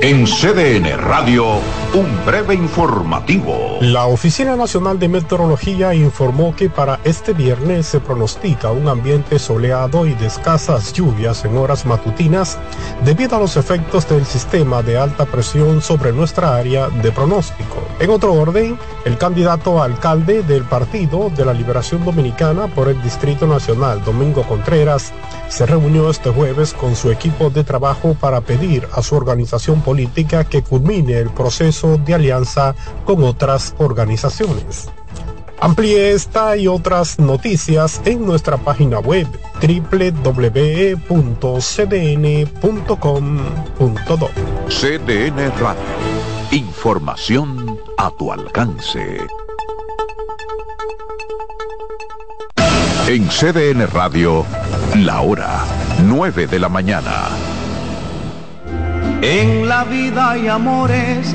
En CDN Radio, un breve informativo. La Oficina Nacional de Meteorología informó que para este viernes se pronostica un ambiente soleado y de escasas lluvias en horas matutinas debido a los efectos del sistema de alta presión sobre nuestra área de pronóstico. En otro orden, el candidato a alcalde del Partido de la Liberación Dominicana por el Distrito Nacional, Domingo Contreras, se reunió este jueves con su equipo de trabajo para pedir a su organización política que culmine el proceso de alianza con otras organizaciones. Amplíe esta y otras noticias en nuestra página web www.cdn.com.do. CDN Radio. Información a tu alcance. En CDN Radio, la hora 9 de la mañana. En la vida hay amores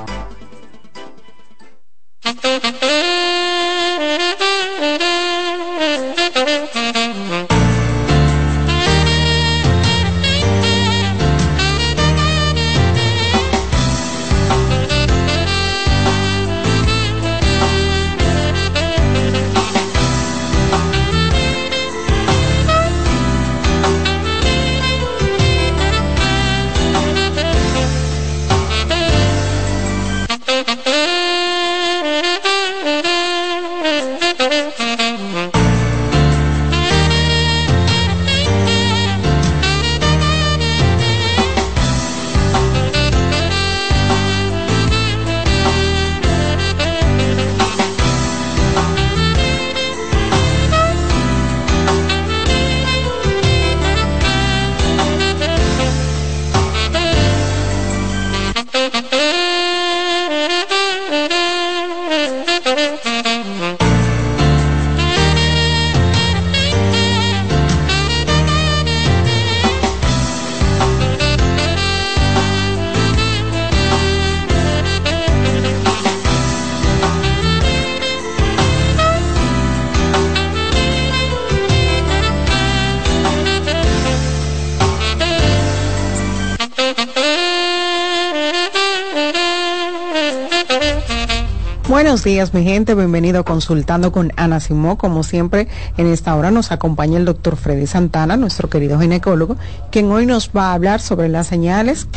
Buenos días, mi gente. Bienvenido a Consultando con Ana Simó. Como siempre, en esta hora nos acompaña el doctor Freddy Santana, nuestro querido ginecólogo, quien hoy nos va a hablar sobre las señales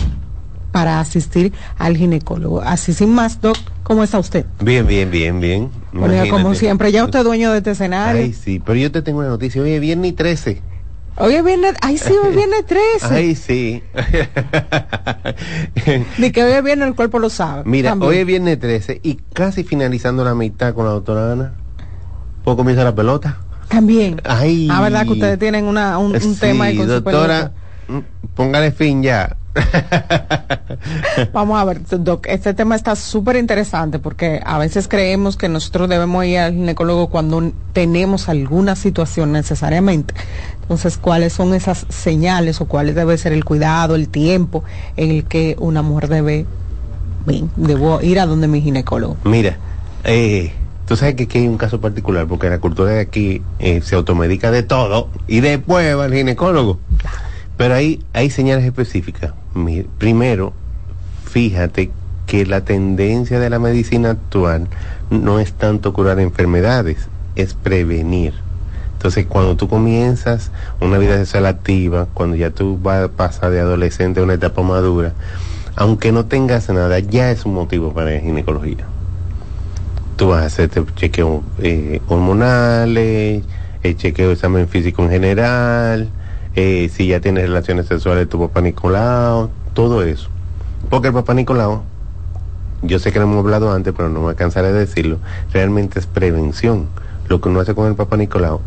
para asistir al ginecólogo. Así sin más, doc, ¿cómo está usted? Bien, bien, bien, bien. Bueno, como siempre, ya usted es dueño de este escenario. Ay, sí, pero yo te tengo una noticia. Hoy es viernes 13. Hoy es viernes, ay sí, hoy es viernes 13. Ay, sí. Ni que hoy es viernes el cuerpo lo sabe. Mira, También. hoy es viernes 13 y casi finalizando la mitad con la doctora Ana. ¿Puedo comienza la pelota? También. Ay. Ah, verdad que ustedes tienen una, un, un Sí, tema ahí con su doctora, mm, póngale fin ya. Vamos a ver, Doc, este tema está súper interesante porque a veces creemos que nosotros debemos ir al ginecólogo cuando tenemos alguna situación necesariamente. Entonces, ¿cuáles son esas señales o cuál debe ser el cuidado, el tiempo en el que una mujer debe, debo ir a donde mi ginecólogo? Mira, eh, tú sabes que aquí hay un caso particular porque la cultura de aquí eh, se automedica de todo y después va al ginecólogo. Pero hay, hay señales específicas. Primero, fíjate que la tendencia de la medicina actual no es tanto curar enfermedades, es prevenir. Entonces, cuando tú comienzas una vida sexual activa, cuando ya tú vas a pasar de adolescente a una etapa madura, aunque no tengas nada, ya es un motivo para ginecología. Tú vas a hacerte chequeo eh, hormonales, el chequeo de examen físico en general, eh, si ya tienes relaciones sexuales tu papá Nicolau, todo eso. Porque el papá Nicolau, yo sé que lo hemos hablado antes, pero no me cansaré de decirlo, realmente es prevención. Lo que uno hace con el papá Nicolau,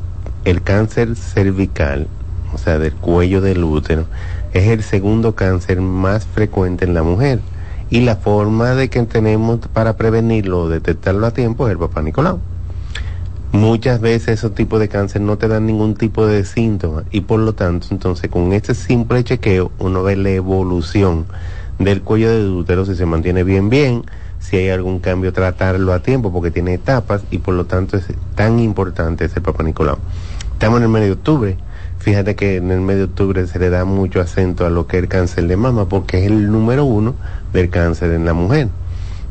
el cáncer cervical, o sea, del cuello del útero, es el segundo cáncer más frecuente en la mujer. Y la forma de que tenemos para prevenirlo o detectarlo a tiempo es el papá Nicolau. Muchas veces esos tipos de cáncer no te dan ningún tipo de síntomas y por lo tanto entonces con este simple chequeo uno ve la evolución del cuello del útero si se mantiene bien bien, si hay algún cambio tratarlo a tiempo porque tiene etapas y por lo tanto es tan importante ese Papa Nicolau. Estamos en el mes de octubre, fíjate que en el mes de octubre se le da mucho acento a lo que es el cáncer de mama porque es el número uno del cáncer en la mujer.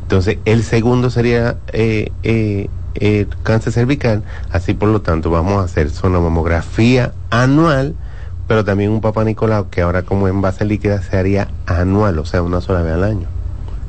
Entonces el segundo sería eh, eh, eh, cáncer cervical, así por lo tanto vamos a hacer sonomamografía anual, pero también un papá Nicolau que ahora como en base líquida se haría anual, o sea, una sola vez al año.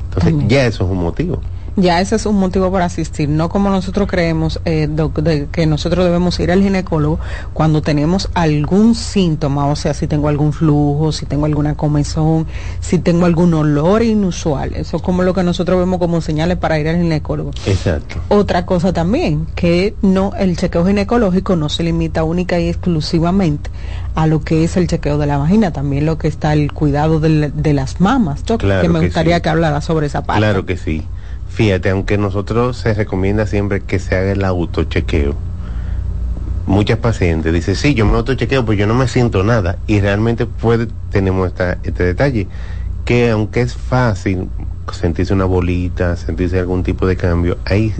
Entonces ya eso es un motivo ya ese es un motivo para asistir, no como nosotros creemos eh, de, que nosotros debemos ir al ginecólogo cuando tenemos algún síntoma, o sea, si tengo algún flujo, si tengo alguna comezón, si tengo algún olor inusual. Eso es como lo que nosotros vemos como señales para ir al ginecólogo. Exacto. Otra cosa también, que no el chequeo ginecológico no se limita única y exclusivamente a lo que es el chequeo de la vagina, también lo que está el cuidado de, las mamas. Yo claro que me que gustaría sí. que hablara sobre esa parte. Claro que sí. Fíjate, aunque nosotros se recomienda siempre que se haga el autochequeo, muchas pacientes dicen, sí, yo me autochequeo, pues yo no me siento nada. Y realmente puede, tenemos este detalle, que aunque es fácil sentirse una bolita, sentirse algún tipo de cambio, hay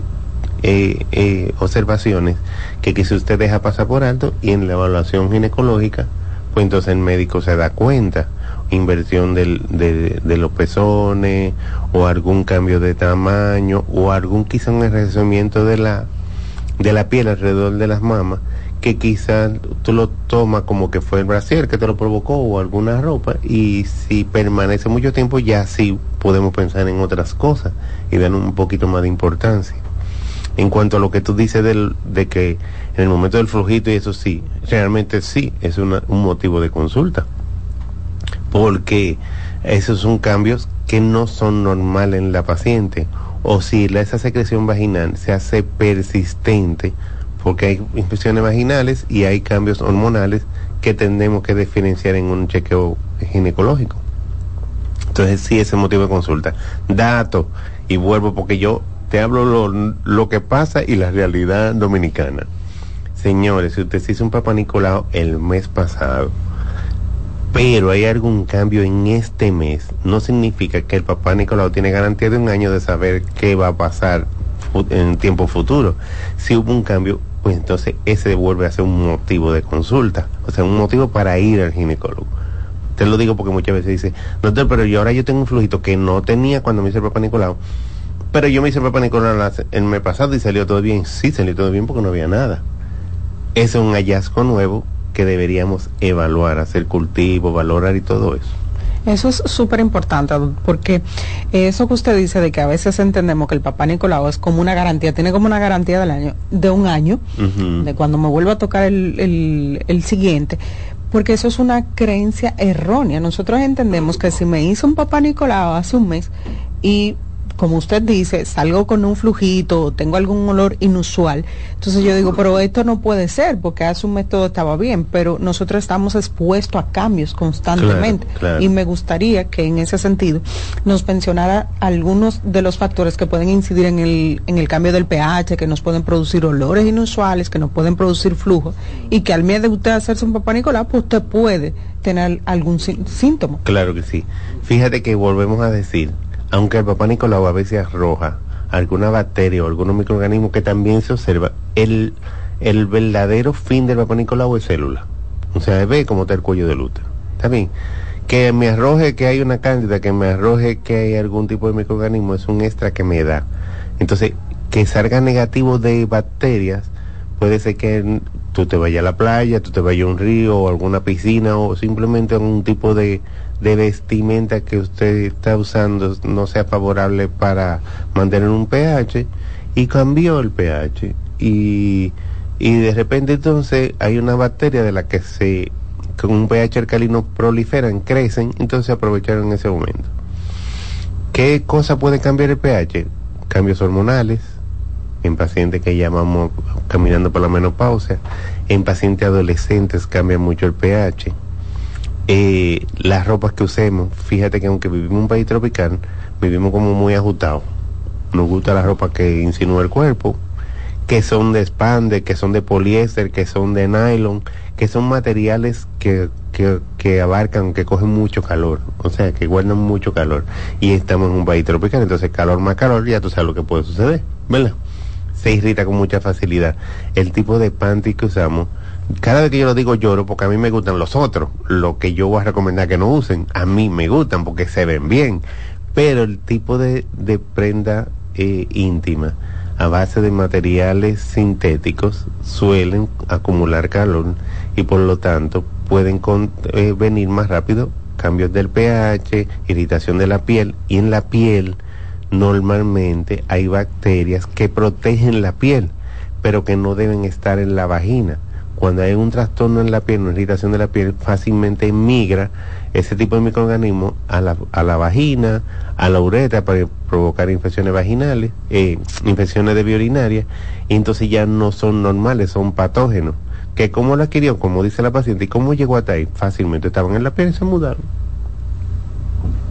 eh, eh, observaciones que quizá usted deja pasar por alto y en la evaluación ginecológica, pues entonces el médico se da cuenta inversión de, los pezones o algún cambio de tamaño o algún quizá un enrejecimiento de la de la piel alrededor de las mamas que quizás tú lo tomas como que fue el brasier que te lo provocó o alguna ropa y si permanece mucho tiempo ya sí podemos pensar en otras cosas y dar un poquito más de importancia. En cuanto a lo que tú dices del, de que en el momento del flujito y eso sí, realmente sí, es una, un motivo de consulta porque esos son cambios que no son normales en la paciente. O si esa secreción vaginal se hace persistente, porque hay infecciones vaginales y hay cambios hormonales que tenemos que diferenciar en un chequeo ginecológico. Entonces sí, ese motivo de consulta. Dato, y vuelvo porque yo te hablo lo, lo que pasa y la realidad dominicana. Señores, si usted se hizo un papá Nicolau el mes pasado, pero hay algún cambio en este mes, no significa que el papá Nicolau tiene garantía de un año de saber qué va a pasar en tiempo futuro. Si hubo un cambio, pues entonces ese vuelve a ser un motivo de consulta, o sea, un motivo para ir al ginecólogo. Te lo digo porque muchas veces dice, doctor, pero yo ahora yo tengo un flujito que no tenía cuando me hice el papá Nicolau, pero yo me hice el papá Nicolau el mes pasado y salió todo bien. Sí, salió todo bien porque no había nada. Es un hallazgo nuevo que deberíamos evaluar, hacer cultivo, valorar y todo eso. Eso es súper importante porque eso que usted dice de que a veces entendemos que el papá Nicolau es como una garantía, tiene como una garantía del año, de un año, uh -huh. de cuando me vuelva a tocar el, el, el siguiente, porque eso es una creencia errónea. Nosotros entendemos que si me hizo un papá Nicolau hace un mes y como usted dice, salgo con un flujito, tengo algún olor inusual. Entonces yo digo, pero esto no puede ser, porque hace un mes todo estaba bien, pero nosotros estamos expuestos a cambios constantemente. Claro, claro. Y me gustaría que en ese sentido nos mencionara algunos de los factores que pueden incidir en el, en el cambio del pH, que nos pueden producir olores inusuales, que nos pueden producir flujo, y que al miedo de usted hacerse un papá Nicolás, pues usted puede tener algún síntoma. Claro que sí. Fíjate que volvemos a decir, aunque el papá Nicolau a veces arroja alguna bacteria o algunos microorganismos que también se observa, el, el verdadero fin del papá Nicolau es célula. O sea, ve cómo está el cuello del útero. ¿Está bien? Que me arroje que hay una cándida, que me arroje que hay algún tipo de microorganismo, es un extra que me da. Entonces, que salga negativo de bacterias, puede ser que tú te vayas a la playa, tú te vayas a un río o alguna piscina o simplemente algún tipo de, de vestimenta que usted está usando no sea favorable para mantener un pH y cambió el pH y, y de repente entonces hay una bacteria de la que se con un pH alcalino proliferan, crecen, entonces aprovecharon ese momento. ¿Qué cosa puede cambiar el pH? Cambios hormonales, en pacientes que llamamos caminando por la menopausia, en pacientes adolescentes cambia mucho el pH. Eh, las ropas que usemos, fíjate que aunque vivimos en un país tropical, vivimos como muy ajustados. Nos gusta la ropa que insinúa el cuerpo, que son de spande, que son de poliéster, que son de nylon, que son materiales que, que, que, abarcan, que cogen mucho calor, o sea, que guardan mucho calor. Y estamos en un país tropical, entonces calor más calor, ya tú sabes lo que puede suceder, ¿verdad? Se irrita con mucha facilidad. El tipo de panty que usamos, cada vez que yo lo digo lloro porque a mí me gustan los otros, lo que yo voy a recomendar que no usen, a mí me gustan porque se ven bien, pero el tipo de, de prenda eh, íntima, a base de materiales sintéticos suelen acumular calor y por lo tanto pueden eh, venir más rápido cambios del pH, irritación de la piel. Y en la piel normalmente hay bacterias que protegen la piel pero que no deben estar en la vagina. Cuando hay un trastorno en la piel, una irritación de la piel, fácilmente migra ese tipo de microorganismos a la, a la vagina, a la uretra para provocar infecciones vaginales, eh, infecciones de vía y entonces ya no son normales, son patógenos. Que cómo lo adquirió, como dice la paciente, y cómo llegó hasta ahí, fácilmente estaban en la piel y se mudaron.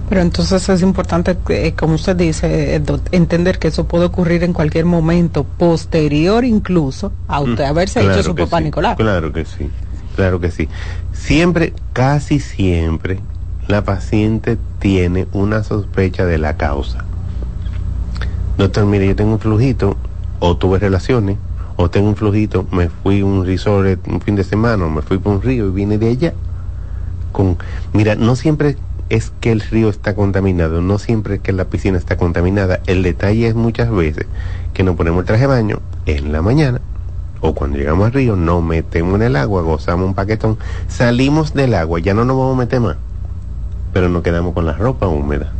Pero entonces es importante, eh, como usted dice, eh, entender que eso puede ocurrir en cualquier momento, posterior incluso a usted mm, haberse claro hecho su papá sí, Nicolás. Claro que sí, claro que sí. Siempre, casi siempre, la paciente tiene una sospecha de la causa. Doctor, mire, yo tengo un flujito, o tuve relaciones, o tengo un flujito, me fui a un resort un fin de semana, o me fui por un río y vine de allá. Con, mira, no siempre es que el río está contaminado, no siempre es que la piscina está contaminada. El detalle es muchas veces que nos ponemos el traje de baño en la mañana o cuando llegamos al río, nos metemos en el agua, gozamos un paquetón, salimos del agua, ya no nos vamos a meter más, pero nos quedamos con la ropa húmeda.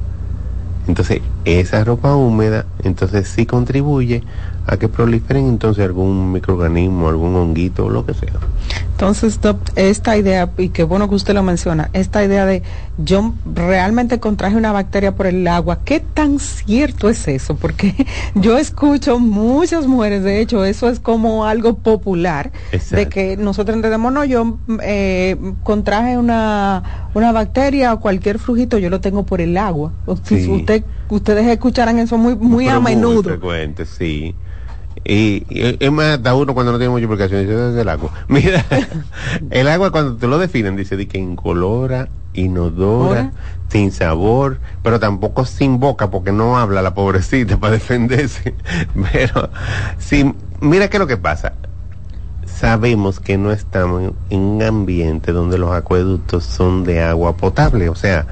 Entonces, esa ropa húmeda, entonces sí contribuye a que proliferen entonces algún microorganismo, algún honguito lo que sea. Entonces, esta idea, y qué bueno que usted lo menciona, esta idea de yo realmente contraje una bacteria por el agua, ¿qué tan cierto es eso? Porque yo escucho muchas mujeres, de hecho, eso es como algo popular, Exacto. de que nosotros entendemos, no, yo eh, contraje una, una bacteria o cualquier flujito, yo lo tengo por el agua. Sí. Usted, ustedes escucharán eso muy, muy Pero a menudo. Muy frecuente, sí. Y, y, es más, hasta uno cuando no tiene mucha explicación dice, el agua. Mira, el agua cuando te lo definen dice de que incolora, inodora, sin sabor, pero tampoco sin boca porque no habla la pobrecita para defenderse. Pero, sí, mira qué es lo que pasa. Sabemos que no estamos en un ambiente donde los acueductos son de agua potable, o sea,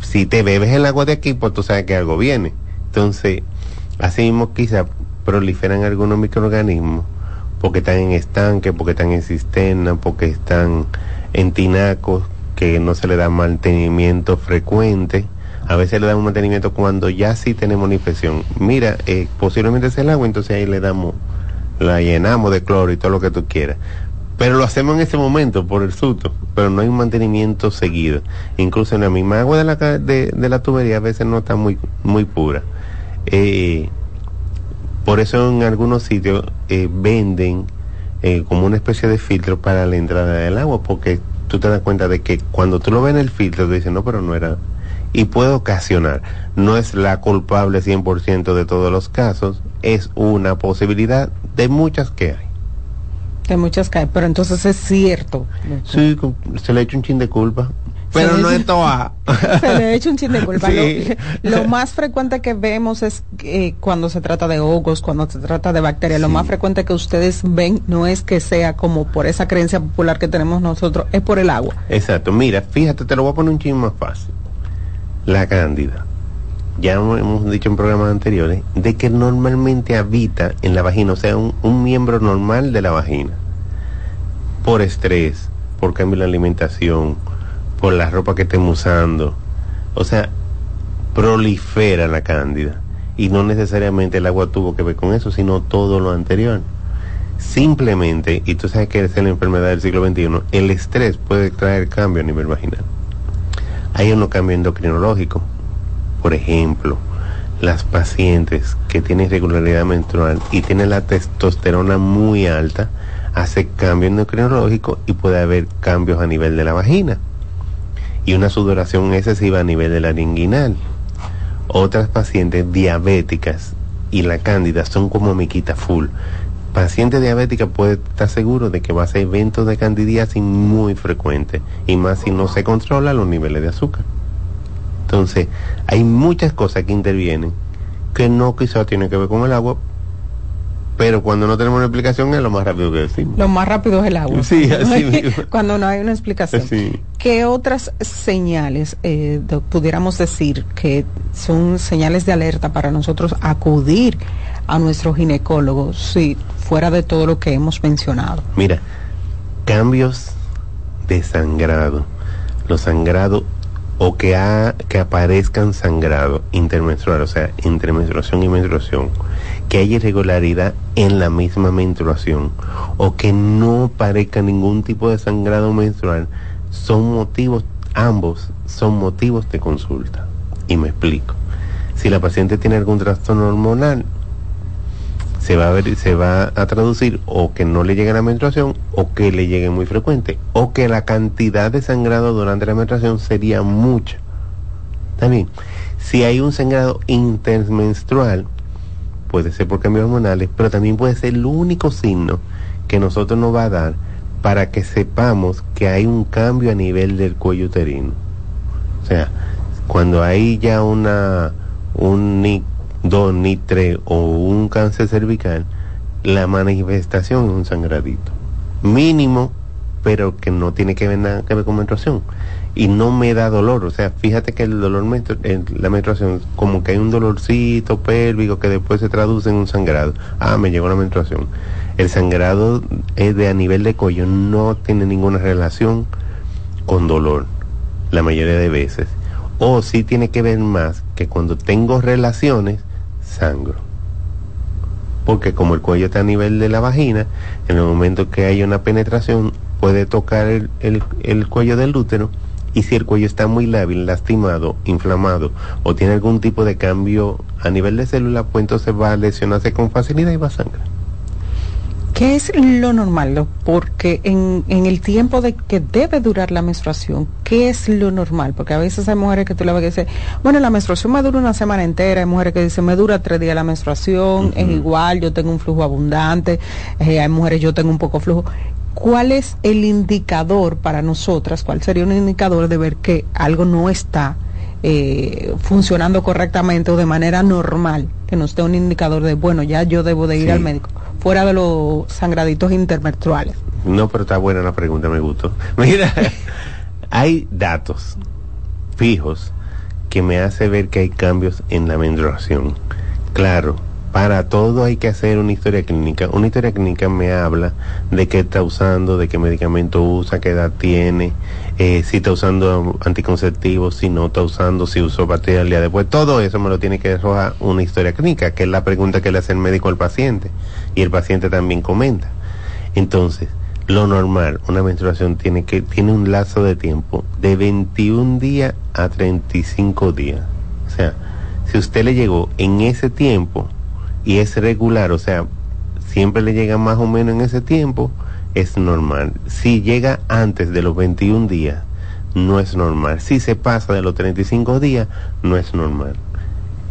si te bebes el agua de aquí, pues tú sabes que algo viene. Entonces, así mismo quizá proliferan algunos microorganismos porque están en estanque, porque están en cisterna, porque están en tinacos que no se le da mantenimiento frecuente. A veces le damos mantenimiento cuando ya sí tenemos una infección. Mira, eh, posiblemente es el agua, entonces ahí le damos, la llenamos de cloro y todo lo que tú quieras. Pero lo hacemos en ese momento por el susto, pero no hay un mantenimiento seguido. Incluso en la misma agua de la, de, de la tubería a veces no está muy, muy pura. Eh, por eso en algunos sitios eh, venden eh, como una especie de filtro para la entrada del agua, porque tú te das cuenta de que cuando tú lo ves en el filtro, te dicen, no, pero no era. Y puede ocasionar, no es la culpable 100% de todos los casos, es una posibilidad de muchas que hay. De muchas que hay, pero entonces es cierto. Sí, se le ha hecho un chin de culpa. Pero no es toa. Se le ha hecho un chin de culpa. Sí. Lo, lo, más frecuente que vemos es eh, cuando se trata de hongos, cuando se trata de bacterias. Sí. Lo más frecuente que ustedes ven no es que sea como por esa creencia popular que tenemos nosotros, es por el agua. Exacto. Mira, fíjate, te lo voy a poner un chin más fácil. La cándida. ya hemos dicho en programas anteriores, de que normalmente habita en la vagina, o sea, un, un miembro normal de la vagina, por estrés, por cambio en la alimentación, por la ropa que estemos usando, o sea, prolifera la cándida. Y no necesariamente el agua tuvo que ver con eso, sino todo lo anterior. Simplemente, y tú sabes que es la enfermedad del siglo XXI, el estrés puede traer cambio a nivel vaginal. Hay uno cambio endocrinológico. Por ejemplo, las pacientes que tienen irregularidad menstrual y tienen la testosterona muy alta, hace cambio endocrinológico y puede haber cambios a nivel de la vagina. Y una sudoración excesiva a nivel de la inguinal. Otras pacientes diabéticas y la cándida son como miquita full paciente diabética puede estar seguro de que va a ser eventos de candidiasis muy frecuentes y más si no se controla los niveles de azúcar. Entonces, hay muchas cosas que intervienen que no quizás tienen que ver con el agua, pero cuando no tenemos una explicación es lo más rápido que decimos. Lo más rápido es el agua. Sí, así mismo. cuando no hay una explicación. Sí. ¿Qué otras señales eh, pudiéramos decir que son señales de alerta para nosotros acudir a nuestro ginecólogo si fuera de todo lo que hemos mencionado? Mira, cambios de sangrado. Los sangrados o que, ha, que aparezcan sangrado intermenstrual, o sea, entre menstruación y menstruación, que haya irregularidad en la misma menstruación o que no parezca ningún tipo de sangrado menstrual, son motivos, ambos son motivos de consulta. Y me explico. Si la paciente tiene algún trastorno hormonal, se va a ver, se va a traducir o que no le llegue la menstruación o que le llegue muy frecuente o que la cantidad de sangrado durante la menstruación sería mucha. También, si hay un sangrado intermenstrual, puede ser por cambios hormonales, pero también puede ser el único signo que nosotros nos va a dar para que sepamos que hay un cambio a nivel del cuello uterino. O sea, cuando hay ya una un NIC 2, NIC 3 o un cáncer cervical, la manifestación es un sangradito. Mínimo, pero que no tiene que ver nada que ver con menstruación. Y no me da dolor. O sea, fíjate que el dolor menstru- en la menstruación, como que hay un dolorcito pélvico que después se traduce en un sangrado. Ah, me llegó la menstruación. El sangrado es de a nivel de cuello, no tiene ninguna relación con dolor, la mayoría de veces. O sí tiene que ver más que cuando tengo relaciones, sangro. Porque como el cuello está a nivel de la vagina, en el momento que hay una penetración, puede tocar el, el- el cuello del útero. Y si el cuello está muy lábil, lastimado, inflamado o tiene algún tipo de cambio a nivel de célula, pues entonces va a lesionarse con facilidad y va a sangrar. ¿Qué es lo normal? Porque en, en el tiempo de que debe durar la menstruación, ¿qué es lo normal? Porque a veces hay mujeres que tú le vas a decir, bueno, la menstruación me dura una semana entera, hay mujeres que dicen, me dura tres días la menstruación, es igual, yo tengo un flujo abundante, eh, hay mujeres, yo tengo un poco flujo. ¿Cuál es el indicador para nosotras? ¿Cuál sería un indicador de ver que algo no está eh, funcionando correctamente o de manera normal? Que nos dé un indicador de, bueno, ya yo debo de ir Sí. al médico fuera de los sangraditos intermenstruales. No, pero está buena la pregunta, me gustó. Mira, hay datos fijos que me hace ver que hay cambios en la menstruación. Claro, para todo hay que hacer una historia clínica. Una historia clínica me habla de qué está usando, de qué medicamento usa, qué edad tiene, eh, si está usando anticonceptivos, si no está usando, si usó pastillas al día después. Todo eso me lo tiene que arrojar una historia clínica, que es la pregunta que le hace el médico al paciente. Y el paciente también comenta. Entonces, lo normal, una menstruación tiene que tiene un lazo de tiempo de 21 días a 35 días. O sea, si usted le llegó en ese tiempo y es regular, o sea, siempre le llega más o menos en ese tiempo, es normal. Si llega antes de los 21 días, no es normal. Si se pasa de los 35 días, no es normal.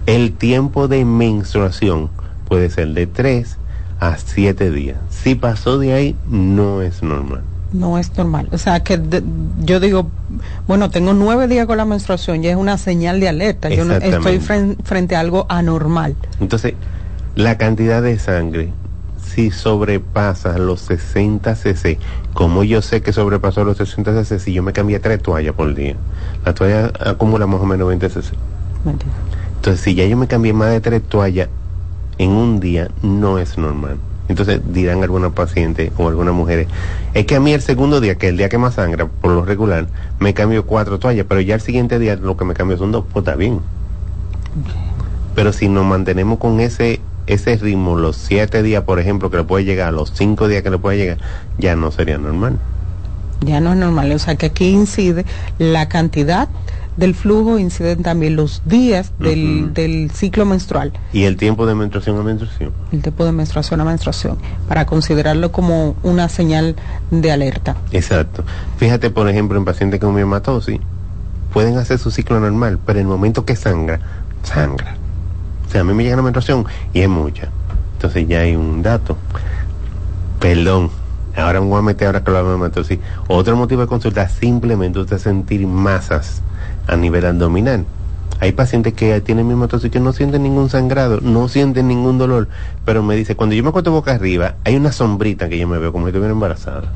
El tiempo de menstruación puede ser de 3 a 7 días. Si pasó de ahí, no es normal. No es normal. O sea, que de- yo digo, bueno, tengo nueve días con la menstruación y es una señal de alerta. Yo no, estoy fren- frente a algo anormal. Entonces, la cantidad de sangre, si sobrepasa los 60 cc, como yo sé que sobrepasó los 60 cc, si yo me cambié tres toallas por día, la toalla acumula más o menos 20 cc. Mentira. Entonces, si ya yo me cambié más de tres toallas en un día, no es normal. Entonces dirán algunos pacientes o algunas mujeres, es que a mí el segundo día, que es el día que más sangra, por lo regular, me cambio cuatro toallas, pero ya el siguiente día lo que me cambio son dos, pues está bien. Pero si nos mantenemos con ese ese ritmo, los siete días, por ejemplo, que le puede llegar, los cinco días que le puede llegar, ya no sería normal. Ya no es normal, o sea que aquí incide la cantidad del flujo inciden también los días del, del, ciclo menstrual. ¿Y el tiempo de menstruación a menstruación? El tiempo de menstruación a menstruación, para considerarlo como una señal de alerta. Exacto. Fíjate, por ejemplo, en pacientes con miomatosis, pueden hacer su ciclo normal, pero en el momento que sangra, sangra. A mí me llega la menstruación y es mucha. Entonces ya hay un dato. Perdón, ahora me voy a meter ahora que lo vamos a meter, Otro motivo de consulta, simplemente usted sentir masas a nivel abdominal. Hay pacientes que tienen mi que no sienten ningún sangrado, no sienten ningún dolor, pero me dice, cuando yo me acuesto boca arriba, hay una sombrita que yo me veo como si estuviera embarazada.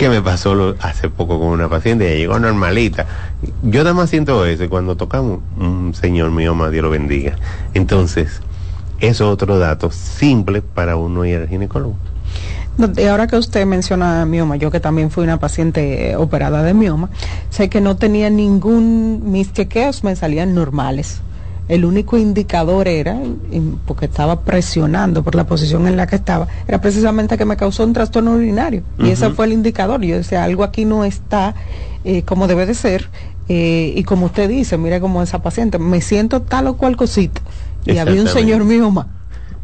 ¿Qué me pasó hace poco con una paciente? Ella llegó normalita. Yo nada más siento eso cuando tocamos, un señor mío, más Dios lo bendiga. Entonces, es otro dato simple para uno ir al ginecólogo. Y ahora que usted menciona mioma, yo que también fui una paciente operada de mioma, sé que no tenía ningún, mis chequeos me salían normales. El único indicador era, porque estaba presionando por la posición en la que estaba, era precisamente que me causó un trastorno urinario. Y ese fue el indicador. Yo decía, algo aquí no está eh, como debe de ser. Eh, y como usted dice, mira como esa paciente, me siento tal o cual cosita. Y había un señor mioma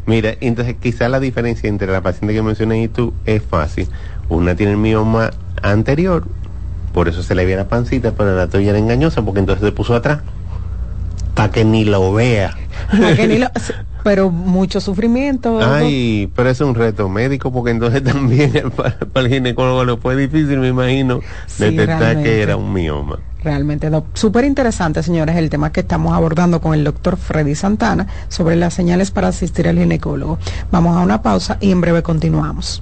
Mira, entonces quizá la diferencia entre la paciente que mencioné y tú es fácil. Una tiene el mioma anterior, por eso se le ve la pancita, pero la tuya era engañosa porque entonces se puso atrás. Para que ni lo vea. pero mucho sufrimiento. Ay, pero es un reto médico porque entonces también para, el ginecólogo lo fue difícil, me imagino, detectar que era un mioma. Realmente, súper interesante, señores, el tema que estamos abordando con el doctor Freddy Santana sobre las señales para asistir al ginecólogo. Vamos a una pausa y en breve continuamos.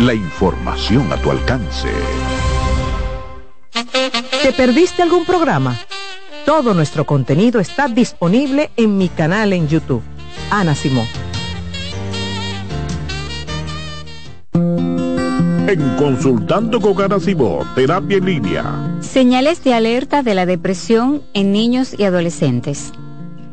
La información a tu alcance. ¿Te perdiste algún programa? Todo nuestro contenido está disponible en mi canal en YouTube. Ana Simón. En Consultando con Ana Simón, Terapia en Línea. Señales de alerta de la depresión en niños y adolescentes.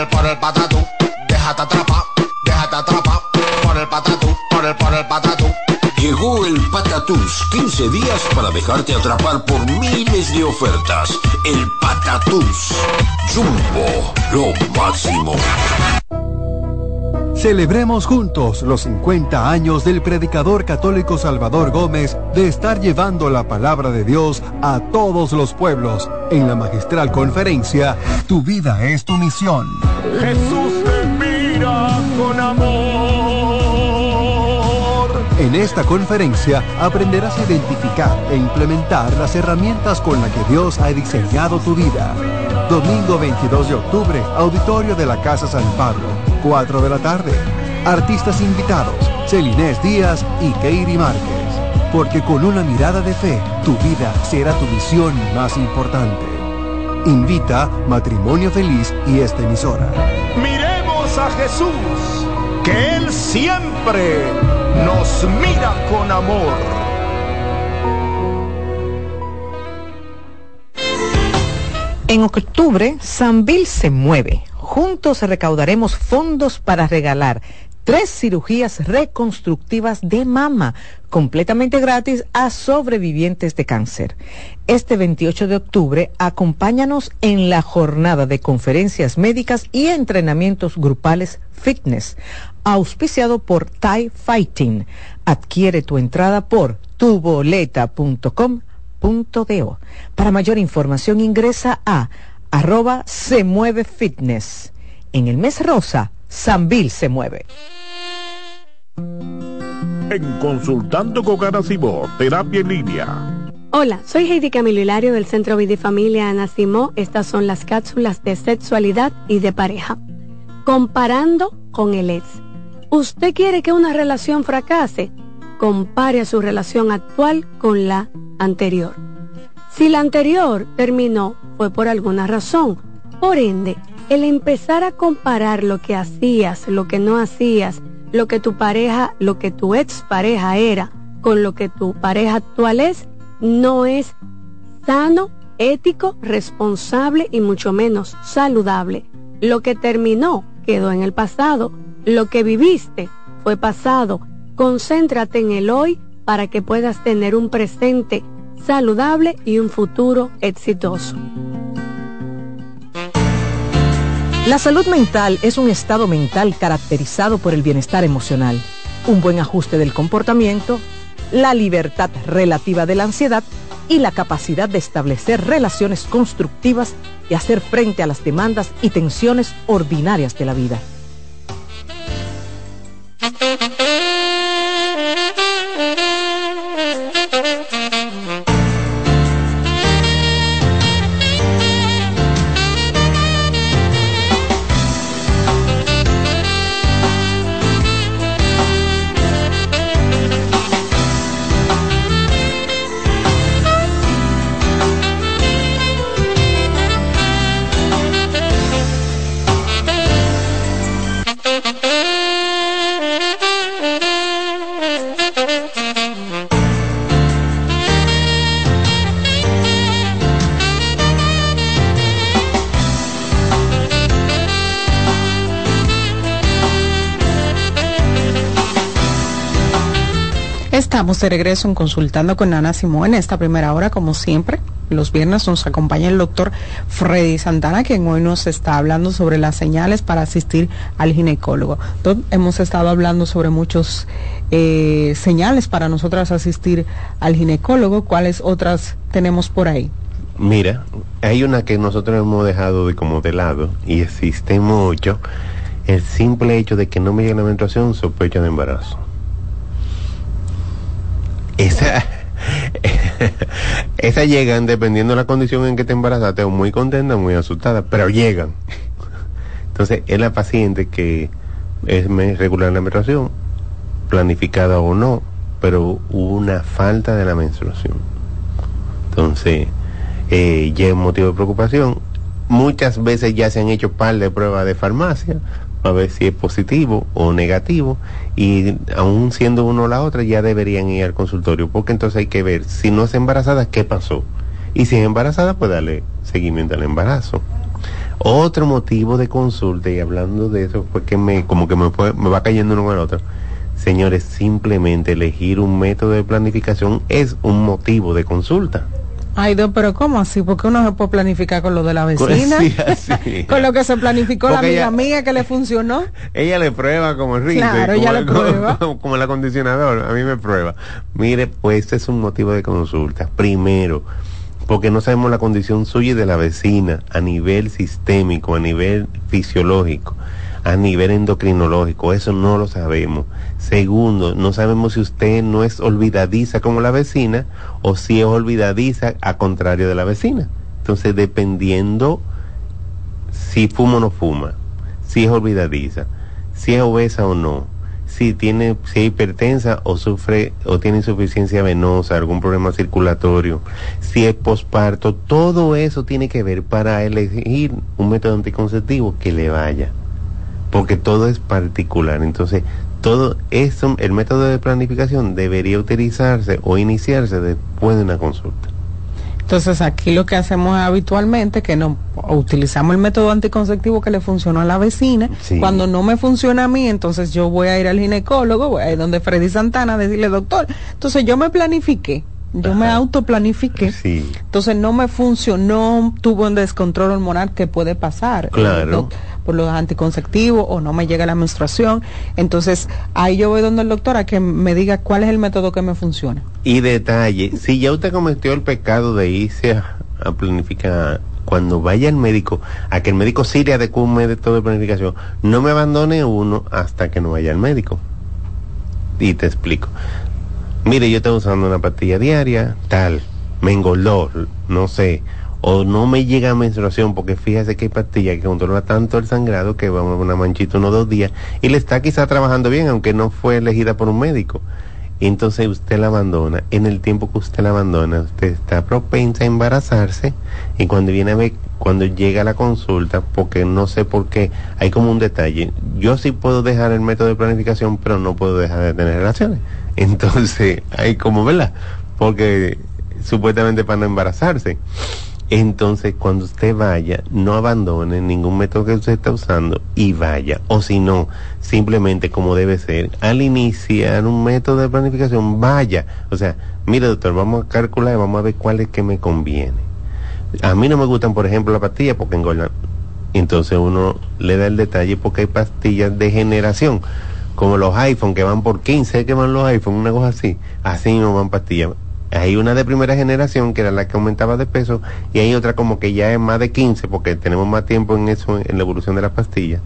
El, por el patatú. Déjate atrapar, déjate atrapar por el patatú, por el, por el patatú. Llegó el Patatús, 15 días para dejarte atrapar por miles de ofertas. El Patatús, Jumbo, lo máximo. Celebremos juntos los 50 años del predicador católico Salvador Gómez de estar llevando la palabra de Dios a todos los pueblos en la magistral conferencia Tu vida es tu misión. Jesús te mira con amor. En esta conferencia aprenderás a identificar e implementar las herramientas con las que Dios ha diseñado tu vida. Domingo 22 de octubre, auditorio de la Casa San Pablo, 4 de la tarde. Artistas invitados, Celinés Díaz y Keiri Márquez. Porque con una mirada de fe, tu vida será tu misión más importante. Invita Matrimonio Feliz y esta emisora. Miremos a Jesús, que Él siempre nos mira con amor. En octubre, Sanvil se mueve. Juntos recaudaremos fondos para regalar tres cirugías reconstructivas de mama completamente gratis a sobrevivientes de cáncer. Este 28 de octubre, acompáñanos en la jornada de conferencias médicas y entrenamientos grupales fitness, auspiciado por Thai Fighting. Adquiere tu entrada por tuboleta.com Do. Para mayor información ingresa a arroba se mueve fitness. En el mes rosa, Sanvil se mueve. En Consultando con Ana Simó, Terapia en Línea. Hola, soy Heidi Camilo Hilario del Centro Vidifamilia Ana Simó. Estas son las cápsulas de sexualidad y de pareja. Comparando con el ex. ¿Usted quiere que una relación fracase? Compare a su relación actual con la anterior. Si la anterior terminó, fue por alguna razón. Por ende, el empezar a comparar lo que hacías, lo que no hacías, lo que tu pareja, lo que tu ex pareja era, con lo que tu pareja actual es, no es sano, ético, responsable y mucho menos saludable. Lo que terminó quedó en el pasado. Lo que viviste fue pasado. Concéntrate en el hoy para que puedas tener un presente saludable y un futuro exitoso. La salud mental es un estado mental caracterizado por el bienestar emocional, un buen ajuste del comportamiento, la libertad relativa de la ansiedad y la capacidad de establecer relaciones constructivas y hacer frente a las demandas y tensiones ordinarias de la vida. De regreso en Consultando con Ana Simón en esta primera hora, como siempre. Los viernes nos acompaña el doctor Freddy Santana, quien hoy nos está hablando sobre las señales para asistir al ginecólogo. Entonces, hemos estado hablando sobre muchos eh, señales para nosotras asistir al ginecólogo. ¿Cuáles otras tenemos por ahí? Mira, hay una que nosotros hemos dejado de como de lado y existe mucho. El simple hecho de que no me llegue la menstruación, sospecha de embarazo. Esa, esas llegan dependiendo de la condición en que te embarazaste, o muy contenta muy asustada, pero llegan. Entonces, es la paciente que es regular la menstruación, planificada o no, pero hubo una falta de la menstruación. Entonces, eh, ya es motivo de preocupación muchas veces ya se han hecho par de pruebas de farmacia a ver si es positivo o negativo y aún siendo uno o la otra ya deberían ir al consultorio porque entonces hay que ver si no es embarazada qué pasó. Y si es embarazada pues darle seguimiento al embarazo. Otro motivo de consulta y hablando de eso fue que me como que me, fue- me va cayendo uno con el otro. Señores simplemente elegir un método de planificación es un motivo de consulta Ay, Dios, pero ¿cómo así? Porque uno se puede planificar con lo de la vecina, Sí, así. con lo que se planificó la Porque amiga ella- mía que le funcionó. Ella le prueba como el rinse, Claro, como, ella le prueba. Como, como el acondicionador, a mí me prueba. Mire, pues este es un motivo de consulta. Primero, porque no sabemos la condición suya y de la vecina a nivel sistémico, a nivel fisiológico, a nivel endocrinológico, eso no lo sabemos. Segundo, no sabemos si usted no es olvidadiza como la vecina o si es olvidadiza a contrario de la vecina. Entonces, dependiendo si fuma o no fuma, si es olvidadiza, si es obesa o no, si tiene, si es hipertensa o sufre o tiene insuficiencia venosa, algún problema circulatorio, si es posparto, todo eso tiene que ver para elegir un método anticonceptivo que le vaya, porque todo es particular. Entonces, todo eso, el método de planificación debería utilizarse o iniciarse después de una consulta. Entonces aquí lo que hacemos habitualmente que no utilizamos el método anticonceptivo que le funcionó a la vecina. Sí. Cuando no me funciona a mí, entonces yo voy a ir al ginecólogo, voy a ir donde Freddy Santana a decirle, doctor, entonces yo me planifiqué, yo me autoplanifiqué. Sí. Entonces no me funcionó, tuvo un descontrol hormonal que puede pasar. Claro. Por los anticonceptivos o no me llega la menstruación. Entonces ahí yo voy donde el doctor a que me diga cuál es el método que me funciona. Y detalle, si ya usted cometió el pecado de irse a, planificar, cuando vaya al médico, a que el médico sí le adecue un método de planificación, no me abandone uno hasta que no vaya al médico. Y te explico. Mire, yo estoy usando una pastilla diaria, tal, me engordó, no sé, o no me llega menstruación, porque fíjese que hay pastillas que controla tanto el sangrado que vamos a una manchita uno o dos días, y le está quizá trabajando bien, aunque no fue elegida por un médico. Entonces usted la abandona. En el tiempo que usted la abandona, usted está propensa a embarazarse y cuando viene a ver, cuando llega a la consulta, porque no sé por qué, hay como un detalle. Yo sí puedo dejar el método de planificación, pero no puedo dejar de tener relaciones. Entonces, hay como, ¿verdad? Porque supuestamente para no embarazarse. Entonces, cuando usted vaya, no abandone ningún método que usted está usando y vaya. O si no, simplemente como debe ser, al iniciar un método de planificación, vaya. O sea, mire doctor, vamos a calcular y vamos a ver cuál es que me conviene. A mí no me gustan, por ejemplo, las pastillas porque engordan. Entonces uno le da el detalle porque hay pastillas de generación, como los iPhone que van por 15, que van los iPhone, una cosa así. Así no van pastillas. Hay una de primera generación que era la que aumentaba de peso y hay otra como que ya es más de 15 porque tenemos más tiempo en eso, en la evolución de las pastillas,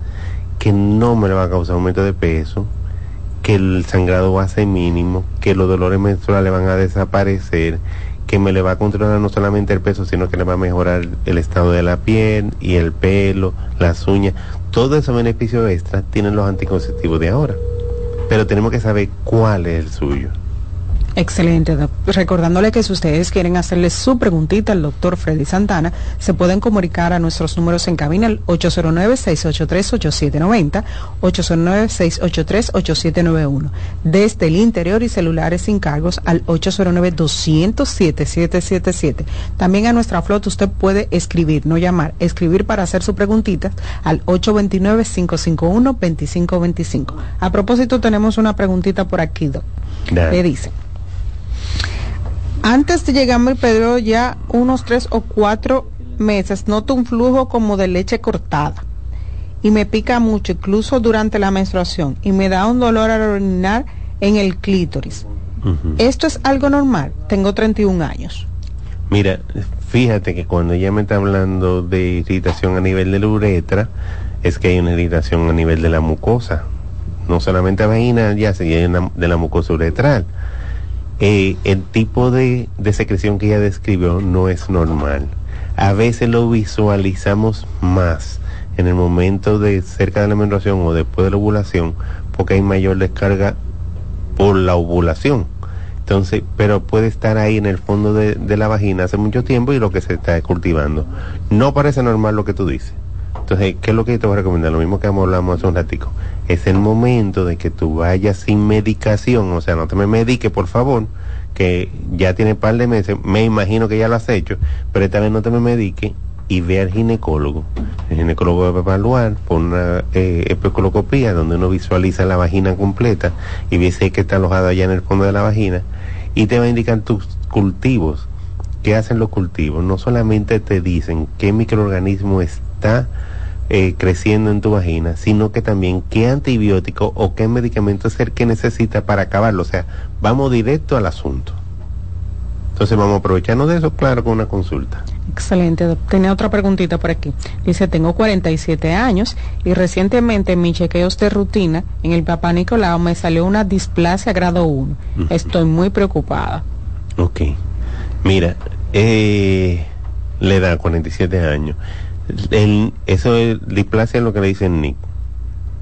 que no me le va a causar aumento de peso, que el sangrado va a ser mínimo, que los dolores menstruales van a desaparecer, que me le va a controlar no solamente el peso, sino que le va a mejorar el estado de la piel y el pelo, las uñas. Todos esos beneficios extras tienen los anticonceptivos de ahora. Pero tenemos que saber cuál es el suyo. Excelente. Recordándole que si ustedes quieren hacerle su preguntita al doctor Freddy Santana, se pueden comunicar a nuestros números en cabina al 809-683-8790, 809-683-8791, desde el interior y celulares sin cargos al 809-200-7777. También a nuestra flota usted puede escribir, no llamar, escribir para hacer su preguntita al 829-551-2525. A propósito, tenemos una preguntita por aquí, doc. Le dice. Antes de llegar a mi periodo ya unos tres o cuatro meses noto un flujo como de leche cortada y me pica mucho incluso durante la menstruación y me da un dolor al orinar en el clítoris. ¿Esto es algo normal? Tengo 31 años. Mira, fíjate que cuando ella me está hablando de irritación a nivel de la uretra, es que hay una irritación a nivel de la mucosa. No solamente vaginal, ya sino hay una de la mucosa uretral. Eh, el tipo de, de secreción que ella describió no es normal. A veces lo visualizamos más en el momento de cerca de la menstruación o después de la ovulación, porque hay mayor descarga por la ovulación. Entonces, pero puede estar ahí en el fondo de, de la vagina hace mucho tiempo y lo que se está cultivando. No parece normal lo que tú dices. Entonces, ¿qué es lo que te voy a recomendar? Lo mismo que hablamos hace un ratico. Es el momento de que tú vayas sin medicación, o sea, no te me medique, por favor, que ya tiene par de meses, me imagino que ya lo has hecho, pero esta vez no te me medique y ve al ginecólogo. El ginecólogo va a evaluar por una eh, donde uno visualiza la vagina completa y ve si es que está alojada allá en el fondo de la vagina y te va a indicar tus cultivos. ¿Qué hacen los cultivos? No solamente te dicen qué microorganismo está eh, creciendo en tu vagina, sino que también qué antibiótico o qué medicamento es el que necesita para acabarlo. O sea, vamos directo al asunto. Entonces vamos a aprovecharnos de eso, claro, con una consulta. Excelente. Tenía otra preguntita por aquí. Dice, tengo 47 años y recientemente en mis chequeos de rutina en el papá Nicolau me salió una displasia grado 1. Estoy muy preocupada. Ok. Mira, eh, le da 47 años. Eso es displasia lo que le dicen Nick.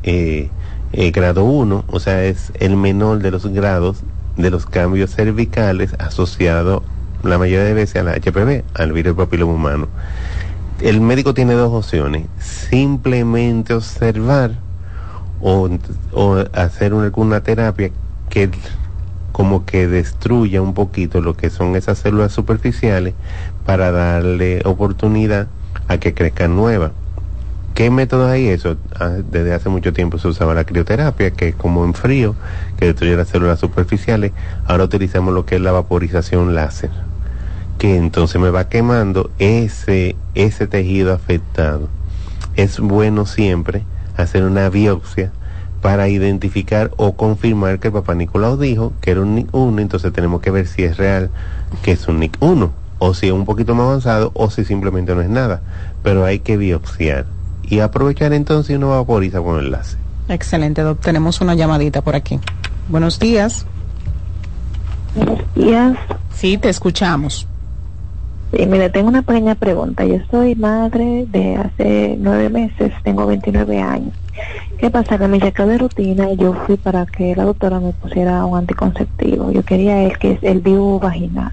Eh, eh, grado 1, o sea, es el menor de los grados de los cambios cervicales asociados la mayoría de veces a la HPV, al virus papiloma humano. El médico tiene dos opciones, simplemente observar o, o hacer una, alguna terapia que como que destruya un poquito lo que son esas células superficiales para darle oportunidad a que crezcan nuevas. ¿Qué métodos hay eso? Ah, Desde hace mucho tiempo se usaba la crioterapia, que como en frío, que destruye las células superficiales. Ahora utilizamos lo que es la vaporización láser, que entonces me va quemando ese, ese tejido afectado. Es bueno siempre hacer una biopsia para identificar o confirmar que el papá Nicolau dijo que era un NIC 1, entonces tenemos que ver si es real que es un NIC 1, o si es un poquito más avanzado, o si simplemente no es nada. Pero hay que biopsiar y aprovechar entonces y uno vaporiza con el láser. Excelente, doc. Tenemos una llamadita por aquí. Buenos días. Buenos días. Sí, te escuchamos. Sí, mire, tengo una pequeña pregunta. Yo soy madre de hace nueve meses, tengo 29 años. ¿Qué pasa? Que me chequeo de rutina y yo fui para que la doctora me pusiera un anticonceptivo. Yo quería el que es el vivo vaginal.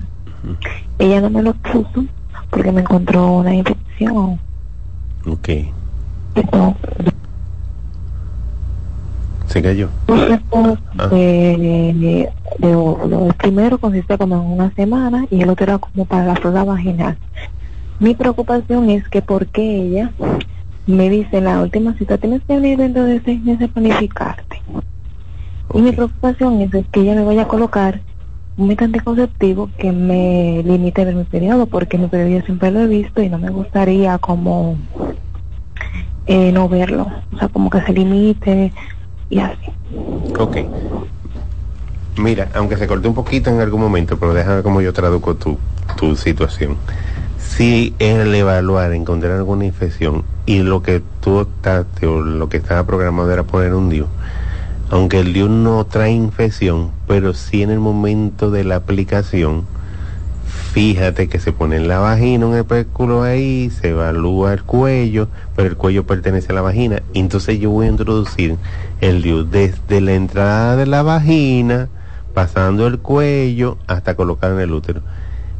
Ella no me lo puso porque me encontró una infección. Ok. Se cayó. de, de, de óvulo. El primero consiste como en una semana y el otro era como para la flora vaginal. Mi preocupación es que porque ella me dice en la última cita tienes que venir dentro de seis meses a planificarte. Y mi preocupación es que ella me vaya a colocar método anticonceptivo que me limite ver mi periodo, porque mi periodo yo siempre lo he visto y no me gustaría como eh, no verlo, o sea, como que se limite y así. Ok. Mira, aunque se corte un poquito en algún momento, pero déjame como yo traduzco tu, tu situación. Si el evaluar, encontrar alguna infección y lo que tú estás, o lo que estaba programado era poner un DIU, aunque el DIU no trae infección, pero sí en el momento de la aplicación, fíjate que se pone en la vagina un espéculo ahí, se evalúa el cuello, pero el cuello pertenece a la vagina. Entonces yo voy a introducir el DIU desde la entrada de la vagina, pasando el cuello, hasta colocar en el útero.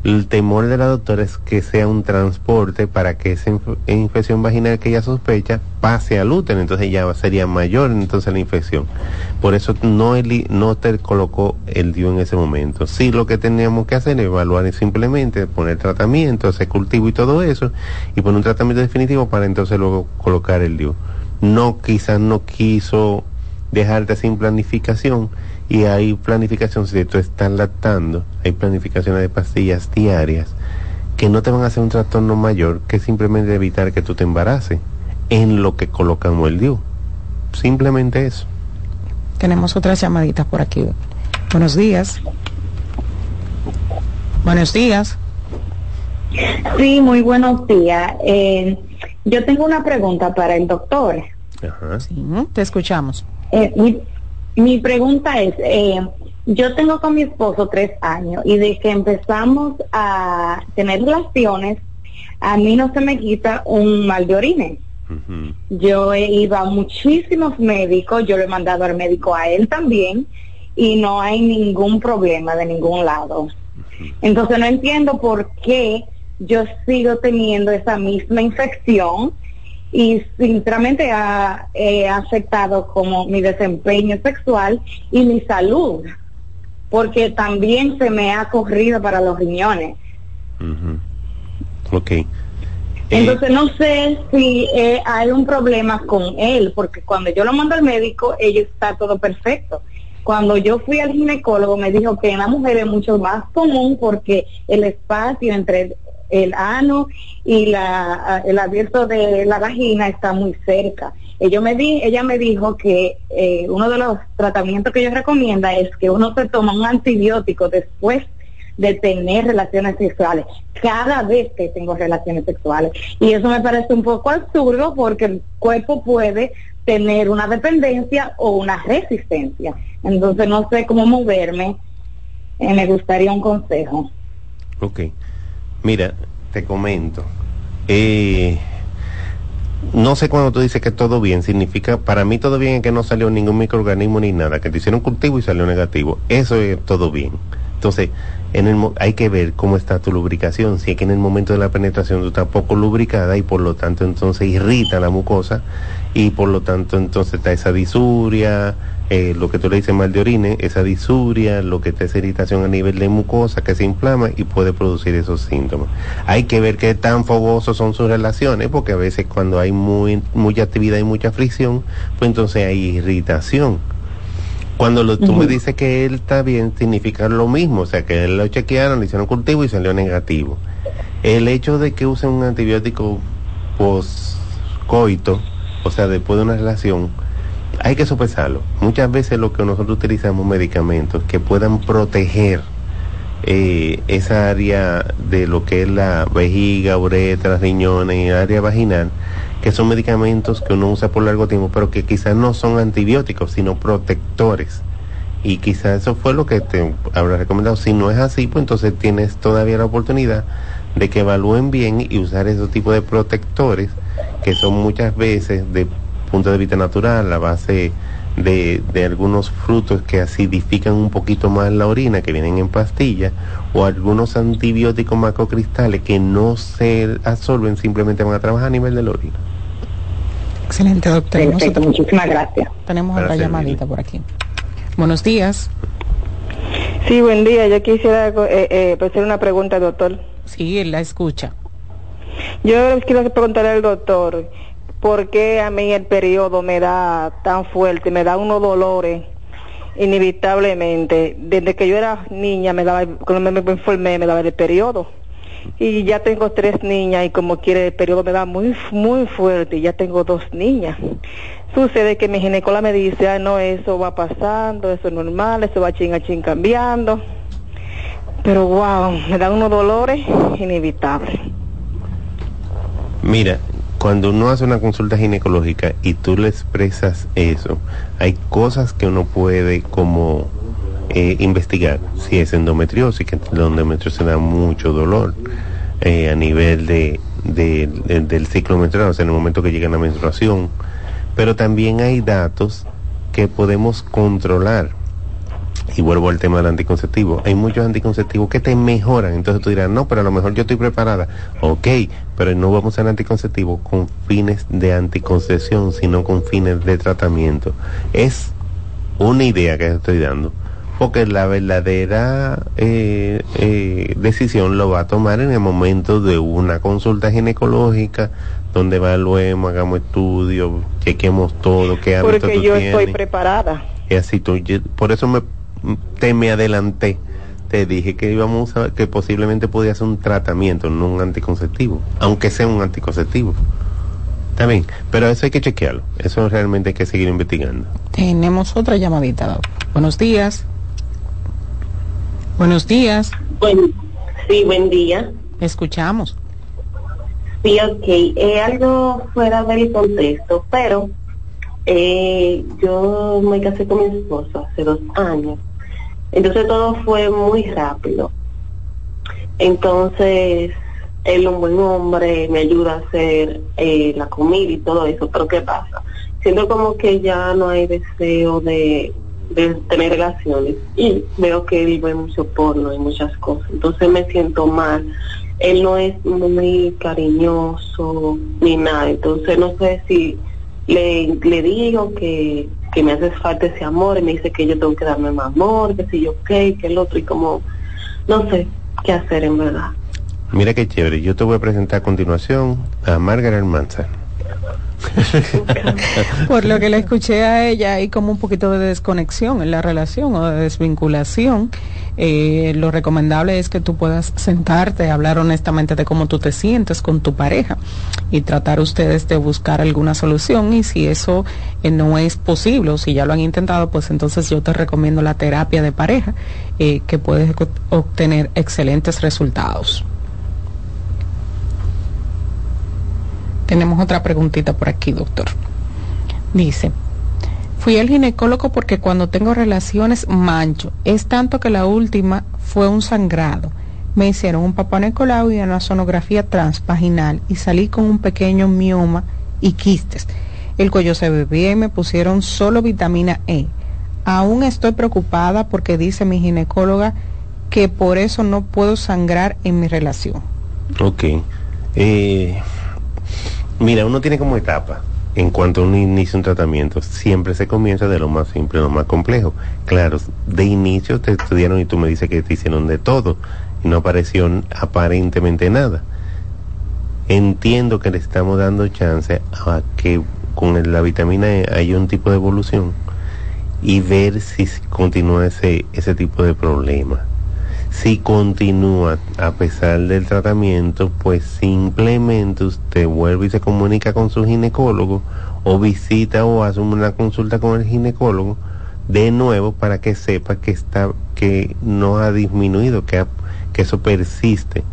El temor de la doctora es que sea un transporte para que esa inf infección vaginal que ella sospecha pase al útero, entonces ya sería mayor entonces la infección. Por eso no, el, no te colocó el DIU en ese momento. Sí, lo que teníamos que hacer es evaluar simplemente, poner tratamiento, hacer cultivo y todo eso, y poner un tratamiento definitivo para entonces luego colocar el DIU. No, quizás no quiso dejarte sin planificación y hay planificación, si tú estás lactando, hay planificaciones de pastillas diarias que no te van a hacer un trastorno mayor que simplemente evitar que tú te embaraces en lo que colocamos el DIU. Simplemente eso. Tenemos otras llamaditas por aquí. Buenos días. Buenos días. Sí, muy buenos días. Eh, yo tengo una pregunta para el doctor. Ajá. Sí, te escuchamos. Eh, mi, mi pregunta es, eh, yo tengo con mi esposo tres años y de que empezamos a tener relaciones, a mí no se me quita un mal de orines. Yo he ido a muchísimos médicos, yo lo he mandado al médico a él también y no hay ningún problema de ningún lado. Entonces no entiendo por qué yo sigo teniendo esa misma infección y sinceramente ha eh, afectado como mi desempeño sexual y mi salud, porque también se me ha corrido para los riñones. Ok. Entonces no sé si eh, hay un problema con él, porque cuando yo lo mando al médico, ella está todo perfecto. Cuando yo fui al ginecólogo me dijo que en la mujer es mucho más común porque el espacio entre el ano y la, el abierto de la vagina está muy cerca. Ella me, di, ella me dijo que eh, uno de los tratamientos que ella recomienda es que uno se toma un antibiótico después de tener relaciones sexuales, cada vez que tengo relaciones sexuales. Y eso me parece un poco absurdo porque el cuerpo puede tener una dependencia o una resistencia. Entonces no sé cómo moverme. Eh, me gustaría un consejo. Ok. Mira, te comento. Eh, no sé cuando tú dices que todo bien, significa, para mí todo bien es que no salió ningún microorganismo ni nada, que te hicieron cultivo y salió negativo. Eso es todo bien. Entonces, en el, hay que ver cómo está tu lubricación. Si es que en el momento de la penetración tú estás poco lubricada y por lo tanto entonces irrita la mucosa y por lo tanto entonces está esa disuria, eh, lo que tú le dices mal de orine, esa disuria, lo que está esa irritación a nivel de mucosa que se inflama y puede producir esos síntomas. Hay que ver qué tan fogosos son sus relaciones, porque a veces cuando hay muy, mucha actividad y mucha fricción, pues entonces hay irritación. Cuando lo, tú me dices que él está bien, significa lo mismo, o sea, que él lo chequearon, le hicieron cultivo y salió negativo. El hecho de que usen un antibiótico post-coito, o sea, después de una relación, hay que sopesarlo. Muchas veces lo que nosotros utilizamos medicamentos que puedan proteger eh, esa área de lo que es la vejiga, uretra, riñones y área vaginal, que son medicamentos que uno usa por largo tiempo, pero que quizás no son antibióticos, sino protectores. Y quizás eso fue lo que te habrá recomendado. Si no es así, pues entonces tienes todavía la oportunidad de que evalúen bien y usar esos tipos de protectores, que son muchas veces de punto de vista natural, a base de, de, algunos frutos que acidifican un poquito más la orina, que vienen en pastillas, o algunos antibióticos macrocristales que no se absorben, simplemente van a trabajar a nivel de la orina. Excelente, doctor. Perfecto, muchísimas gracias. Tenemos otra llamadita por aquí. Buenos días. Sí, buen día. Yo quisiera eh, eh, hacer una pregunta, doctor. Sí, la escucha. Yo quiero preguntarle al doctor, ¿por qué a mí el periodo me da tan fuerte, me da unos dolores inevitablemente? Desde que yo era niña, me daba, cuando me, informé, me daba el periodo. Y ya tengo tres niñas y como quiere el periodo me da muy, muy fuerte ya tengo dos niñas. Sucede que mi ginecóloga me dice, ah, no, eso va pasando, eso es normal, eso va chin a cambiando. Pero wow, me dan unos dolores inevitables. Mira, cuando uno hace una consulta ginecológica y tú le expresas eso, hay cosas que uno puede como eh, investigar. Si es endometriosis, que la endometriosis da mucho dolor eh, a nivel de, de, de, del ciclo menstrual, o sea, en el momento que llega la menstruación. Pero también hay datos que podemos controlar. Y vuelvo al tema del anticonceptivo. Hay muchos anticonceptivos que te mejoran. Entonces tú dirás, no, pero a lo mejor yo estoy preparada. Ok, pero no vamos a usar anticonceptivo con fines de anticoncepción, sino con fines de tratamiento. Es una idea que estoy dando. Porque la verdadera eh, eh, decisión lo va a tomar en el momento de una consulta ginecológica, donde evaluemos, hagamos estudios, chequemos todo, qué hábitos Porque tú yo tienes. estoy preparada. Y así tú, yo- por eso me, te me adelanté. Te dije que íbamos a, que posiblemente podía ser un tratamiento, no un anticonceptivo, aunque sea un anticonceptivo. Está bien, pero eso hay que chequearlo. Eso realmente hay que seguir investigando. Tenemos otra llamadita. Buenos días. Buenos días. Buen, sí, buen día. Escuchamos. Sí, ok. Eh, algo fuera del contexto, pero eh, yo me casé con mi esposo hace dos años. Entonces todo fue muy rápido. Entonces, él un buen hombre, me ayuda a hacer eh, la comida y todo eso, pero ¿qué pasa? Siento como que ya no hay deseo de, de tener relaciones y veo que él ve mucho porno y muchas cosas. Entonces me siento mal. Él no es muy cariñoso ni nada. Entonces no sé si le, le digo que, que me hace falta ese amor y me dice que yo tengo que darme más amor, que si yo qué, que el otro y como no sé qué hacer en verdad. Mira qué chévere. Yo te voy a presentar a continuación a Margaret Manson. Por lo que le escuché a ella, hay como un poquito de desconexión en la relación o de desvinculación. Eh, lo recomendable es que tú puedas sentarte, hablar honestamente de cómo tú te sientes con tu pareja y tratar ustedes de buscar alguna solución. Y si eso eh, no es posible o si ya lo han intentado, pues entonces yo te recomiendo la terapia de pareja, eh, que puedes obtener excelentes resultados. Tenemos otra preguntita por aquí, doctor. Dice, fui al ginecólogo porque cuando tengo relaciones mancho. Es tanto que la última fue un sangrado. Me hicieron un papá y una sonografía transpaginal y salí con un pequeño mioma y quistes. El cuello se ve bien, me pusieron solo vitamina E. Aún estoy preocupada porque dice mi ginecóloga que por eso no puedo sangrar en mi relación. Ok. Eh, Mira, uno tiene como etapa. En cuanto uno inicia un tratamiento, siempre se comienza de lo más simple lo más complejo. Claro, de inicio te estudiaron y tú me dices que te hicieron de todo y no apareció aparentemente nada. Entiendo que le estamos dando chance a que con la vitamina E haya un tipo de evolución y ver si continúa ese, ese tipo de problema. Si continúa a pesar del tratamiento, pues simplemente usted vuelve y se comunica con su ginecólogo o visita o hace una consulta con el ginecólogo de nuevo para que sepa que está que no ha disminuido, que, que eso persiste.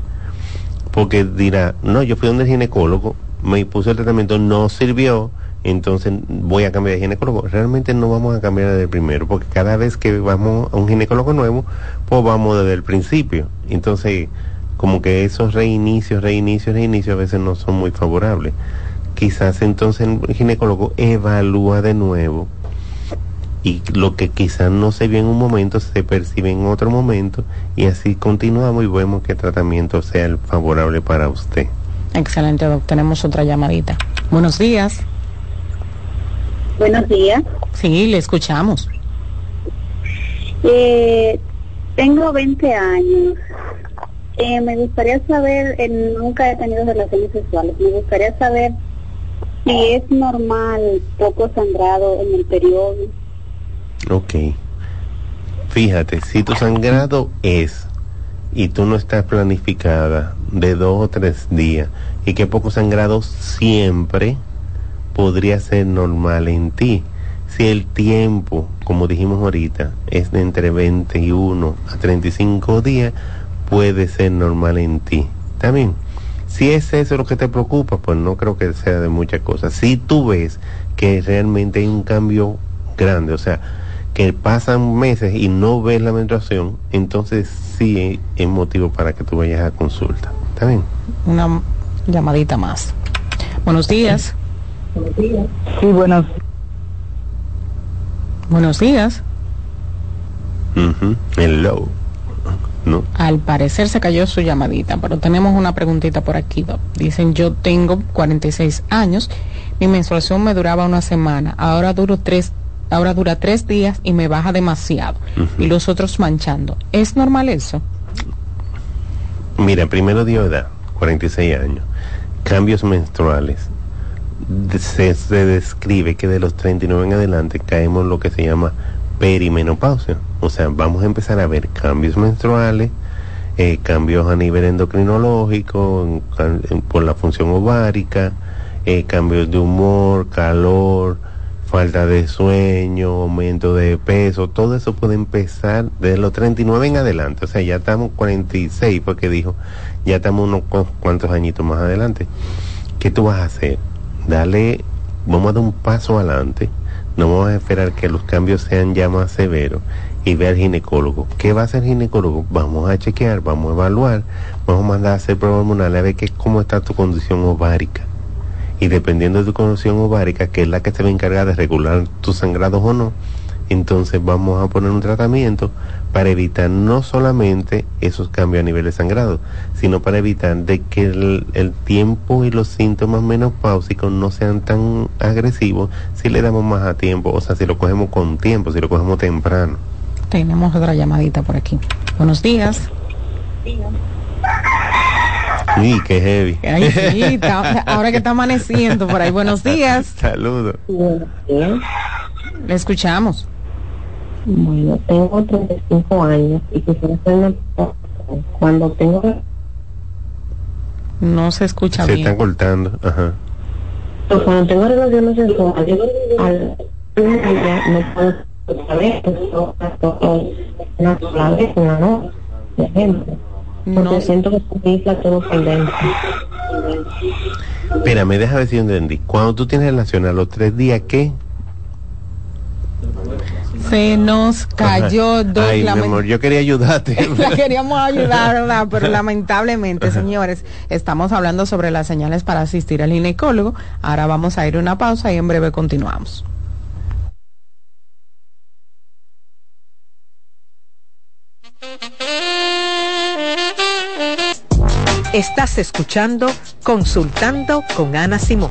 Porque dirá, no, yo fui donde el ginecólogo, me puso el tratamiento, no sirvió, entonces voy a cambiar de ginecólogo. Realmente no vamos a cambiar desde el primero, porque cada vez que vamos a un ginecólogo nuevo, pues vamos desde el principio. Entonces, como que esos reinicios, reinicios, reinicios a veces no son muy favorables. Quizás entonces el ginecólogo evalúa de nuevo y lo que quizás no se vio en un momento se percibe en otro momento y así continuamos y vemos que el tratamiento sea el favorable para usted. Excelente, doctor. Tenemos otra llamadita. Buenos días. Buenos días. Sí, le escuchamos. Eh, tengo 20 años. Eh, me gustaría saber, eh, nunca he tenido relaciones sexuales, me gustaría saber si es normal poco sangrado en el periodo. Ok. Fíjate, si tu sangrado es y tú no estás planificada de dos o tres días y que poco sangrado siempre, podría ser normal en ti. Si el tiempo, como dijimos ahorita, es de entre 21 a 35 días, puede ser normal en ti. También, si es eso lo que te preocupa, pues no creo que sea de muchas cosas. Si tú ves que realmente hay un cambio grande, o sea, que pasan meses y no ves la menstruación, entonces sí es motivo para que tú vayas a consulta. ¿Está? Una llamadita más. Buenos días. Sí, buenos. Buenos días. Hello. No. Al parecer se cayó su llamadita, pero tenemos una preguntita por aquí. Dicen, yo tengo 46 años, mi menstruación me duraba una semana, ahora duro tres, ahora dura tres días y me baja demasiado y los otros manchando. ¿Es normal eso? Mira, primero dio edad, 46 años, cambios menstruales, se, describe que de los 39 en adelante caemos lo que se llama perimenopausia. O sea, vamos a empezar a ver cambios menstruales, eh, cambios a nivel endocrinológico, por la función ovárica, eh, cambios de humor, calor, falta de sueño, aumento de peso, todo eso puede empezar desde los 39 en adelante. O sea, ya estamos 46, porque dijo, ya estamos unos cuantos añitos más adelante. ¿Qué tú vas a hacer? Dale, vamos a dar un paso adelante, no vamos a esperar que los cambios sean ya más severos y ve al ginecólogo. ¿Qué va a hacer el ginecólogo? Vamos a chequear, vamos a evaluar, vamos a mandar a hacer pruebas hormonales a ver qué, cómo está tu condición ovárica. Y dependiendo de tu condición ovárica, que es la que se va a encargar de regular tus sangrados o no, entonces vamos a poner un tratamiento para evitar no solamente esos cambios a nivel de sangrado, sino para evitar de que el, el tiempo y los síntomas menopáusicos no sean tan agresivos si le damos más a tiempo, o sea, si lo cogemos con tiempo, si lo cogemos temprano. Tenemos otra llamadita por aquí. Buenos días. Sí, qué heavy. Ay, sí, está- ahora que está amaneciendo por ahí. Buenos días. Saludos. Le escuchamos. Bueno, tengo 35 años y quisiera hacer una cuando tengo No se escucha Se bien. están cortando. Ajá. pues, cuando tengo relaciones sexuales al día no puedo saber que esto una sola vez una noche por ejemplo porque siento que se me infla todo por dentro Espérame, deja ver si entendí. Cuando tú tienes relación a los tres días, ¿qué? Se nos cayó Ajá. dos Ay, mi amor, yo quería ayudarte. La queríamos ayudar, ¿verdad? Pero lamentablemente, señores, estamos hablando sobre las señales para asistir al ginecólogo. Ahora vamos a ir a una pausa y en breve continuamos. Estás escuchando Consultando con Ana Simón.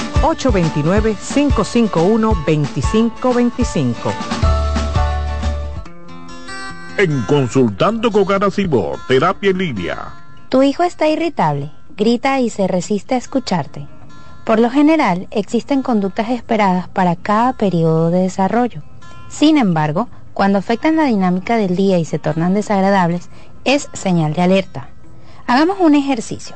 829-551-2525. En Consultando con Ana Simó, terapia en línea. Tu hijo está irritable, grita y se resiste a escucharte. Por lo general, existen conductas esperadas para cada periodo de desarrollo. Sin embargo, cuando afectan la dinámica del día y se tornan desagradables, es señal de alerta. Hagamos un ejercicio.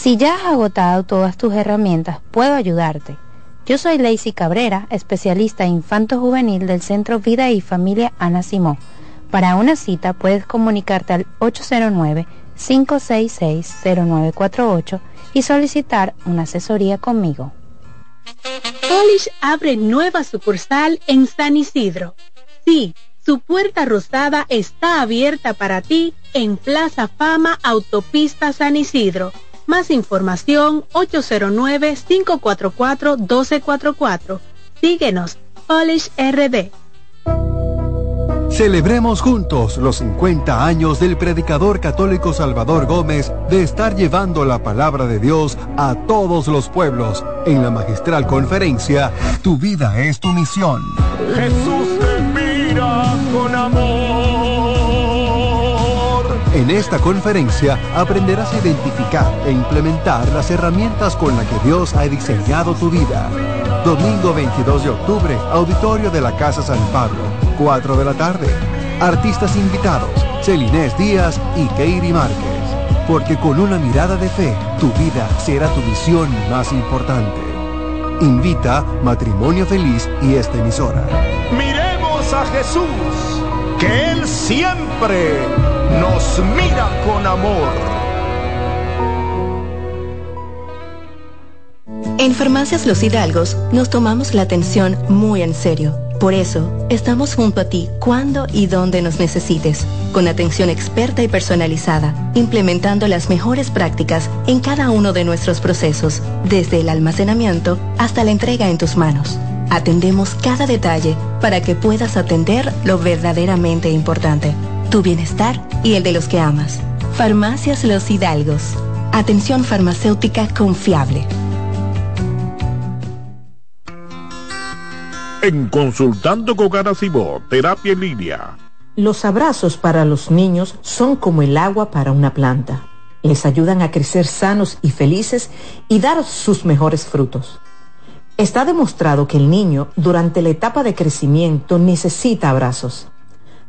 Si ya has agotado todas tus herramientas, puedo ayudarte. Yo soy Lacey Cabrera, especialista infanto-juvenil del Centro Vida y Familia Ana Simó. Para una cita puedes comunicarte al 809-566-0948 y solicitar una asesoría conmigo. Polish abre nueva sucursal en San Isidro. Sí, su puerta rosada está abierta para ti en Plaza Fama Autopista San Isidro. Más información 809-544-1244. Síguenos, Polish RD. Celebremos juntos los 50 años del predicador católico Salvador Gómez de estar llevando la palabra de Dios a todos los pueblos en la magistral conferencia Tu vida es tu misión. Jesús te mira con amor. En esta conferencia aprenderás a identificar e implementar las herramientas con las que Dios ha diseñado tu vida. Domingo 22 de octubre, auditorio de la Casa San Pablo, 4 de la tarde. Artistas invitados, Celinés Díaz y Keiri Márquez. Porque con una mirada de fe, tu vida será tu misión más importante. Invita Matrimonio Feliz y esta emisora. Miremos a Jesús, que Él siempre nos mira con amor. En Farmacias Los Hidalgos nos tomamos la atención muy en serio. Por eso, estamos junto a ti cuando y donde nos necesites, con atención experta y personalizada, implementando las mejores prácticas en cada uno de nuestros procesos, desde el almacenamiento hasta la entrega en tus manos. Atendemos cada detalle para que puedas atender lo verdaderamente importante, tu bienestar y el de los que amas. Farmacias Los Hidalgos. Atención farmacéutica confiable. En Consultando con Garacimo, Terapia en Línea. Los abrazos para los niños son como el agua para una planta. Les ayudan a crecer sanos y felices y dar sus mejores frutos. Está demostrado que el niño durante la etapa de crecimiento necesita abrazos.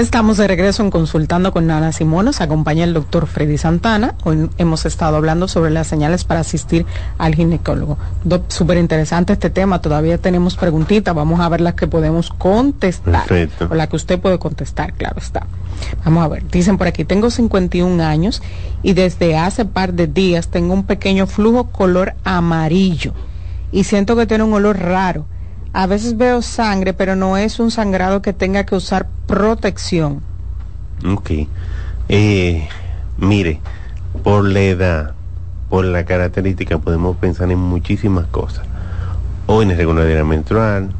Estamos de regreso en Consultando con Nana Simón. Nos acompaña el doctor Freddy Santana. Hoy hemos estado hablando sobre las señales para asistir al ginecólogo. Súper interesante este tema. Todavía tenemos preguntitas. Vamos a ver las que podemos contestar. Perfecto. O la que usted puede contestar, claro está. Vamos a ver. Dicen por aquí, tengo 51 años y desde hace par de días tengo un pequeño flujo color amarillo y siento que tiene un olor raro. A veces veo sangre, pero no es un sangrado que tenga que usar protección. Ok. Eh, mire, por la edad, por la característica, podemos pensar en muchísimas cosas. O en irregularidad menstrual,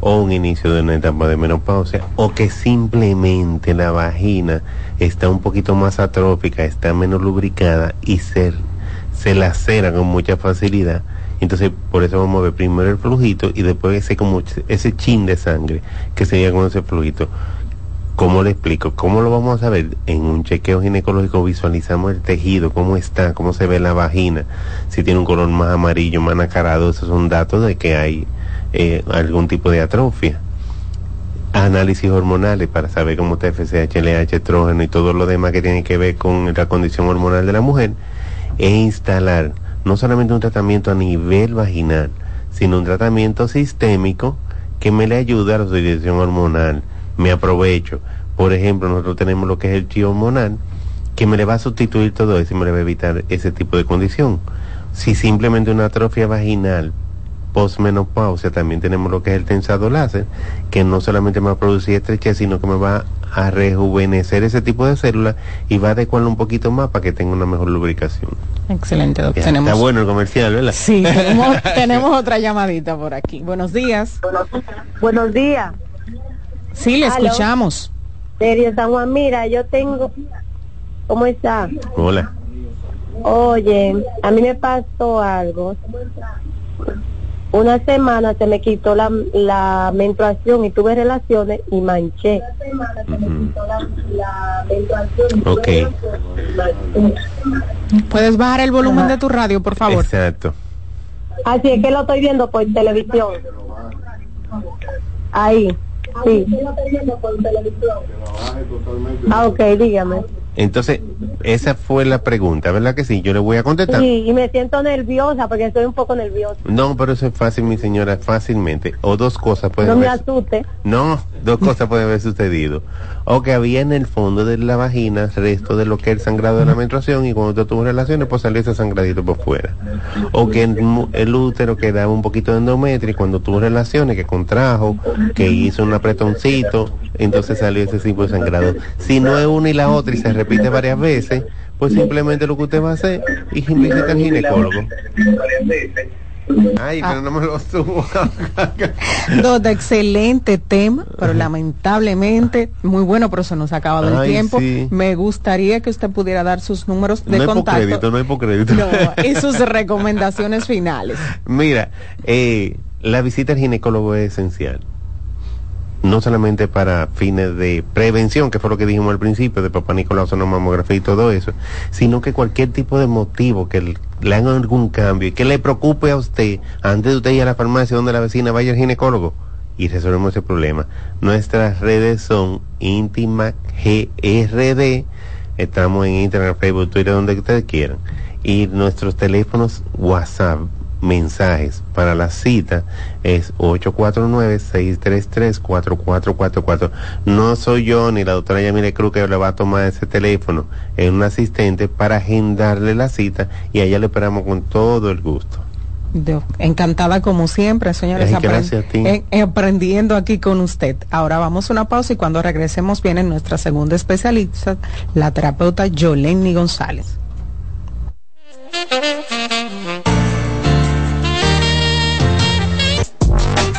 o un inicio de una etapa de menopausia, o que simplemente la vagina está un poquito más atrófica, está menos lubricada y se, se lacera con mucha facilidad. Entonces, por eso vamos a ver primero el flujito y después ese como ese chin de sangre que sería con ese flujito. ¿Cómo le explico? ¿Cómo lo vamos a ver? En un chequeo ginecológico visualizamos el tejido, cómo está, cómo se ve la vagina, si tiene un color más amarillo, más nacarado, esos son datos de que hay eh, algún tipo de atrofia. Análisis hormonales para saber cómo está FSH, LH, estrógeno y todo lo demás que tiene que ver con la condición hormonal de la mujer e instalar no solamente un tratamiento a nivel vaginal, sino un tratamiento sistémico que me le ayude a la sustitución hormonal. Me aprovecho. Por ejemplo, nosotros tenemos lo que es el chi hormonal, que me le va a sustituir todo eso y me le va a evitar ese tipo de condición. Si simplemente una atrofia vaginal postmenopausia, también tenemos lo que es el tensado láser, que no solamente me va a producir estrechez, sino que me va a rejuvenecer ese tipo de células y va a adecuarlo un poquito más para que tenga una mejor lubricación. Excelente, doctor. Ya, Tenemos... Está bueno el comercial, ¿verdad? Sí, tenemos, tenemos otra llamadita por aquí. Buenos días. Buenos días. Sí, le escuchamos. Serio San Juan, mira, yo tengo... ¿Cómo está? Hola. Oye, a mí me pasó algo. Una semana se me quitó la, la menstruación y tuve relaciones y manché. Ok. ¿Puedes bajar el volumen de tu radio, por favor? Exacto. Así es que lo estoy viendo por televisión. Ahí, sí. Ah, ok, dígame. Entonces, esa fue la pregunta, ¿verdad que sí? Yo le voy a contestar. Sí, y me siento nerviosa porque estoy un poco nerviosa. No, pero eso es fácil, mi señora, fácilmente. O dos cosas pueden No me haber- asuste. No, dos cosas pueden haber sucedido. O que había en el fondo de la vagina resto de lo que es el sangrado de la menstruación y cuando tú tuvo relaciones, pues salió ese sangradito por fuera. O que el, útero quedaba un poquito de endometrio y cuando tuvo relaciones, que contrajo, que hizo un apretoncito, entonces salió ese tipo de sangrado. Si no es una y la otra y se repite varias veces, pues simplemente lo que usted va a hacer es visita al ginecólogo. Ay, pero no me lo subo. Excelente tema, pero lamentablemente, muy bueno, pero se nos ha acabado el tiempo. sí. Me gustaría que usted pudiera dar sus números de no contacto crédito, no hay por crédito. No, y sus recomendaciones finales. Mira, eh, la visita al ginecólogo es esencial. No solamente para fines de prevención, que fue lo que dijimos al principio, de papá Nicolás, una mamografía y todo eso, sino que cualquier tipo de motivo que le, hagan algún cambio y que le preocupe a usted, antes de usted ir a la farmacia donde la vecina vaya al ginecólogo y resolvemos ese problema. Nuestras redes son íntima GRD, estamos en Internet, Facebook, Twitter, donde ustedes quieran. Y nuestros teléfonos WhatsApp mensajes para la cita es 849-633-4444. No soy yo ni la doctora Yamile Cruz que le va a tomar ese teléfono. Es un asistente para agendarle la cita y a ella le esperamos con todo el gusto. Yo, encantada como siempre, señores, Ay, gracias a ti. eh, eh, aprendiendo aquí con usted. Ahora vamos a una pausa y cuando regresemos viene nuestra segunda especialista, la terapeuta Yoleni González.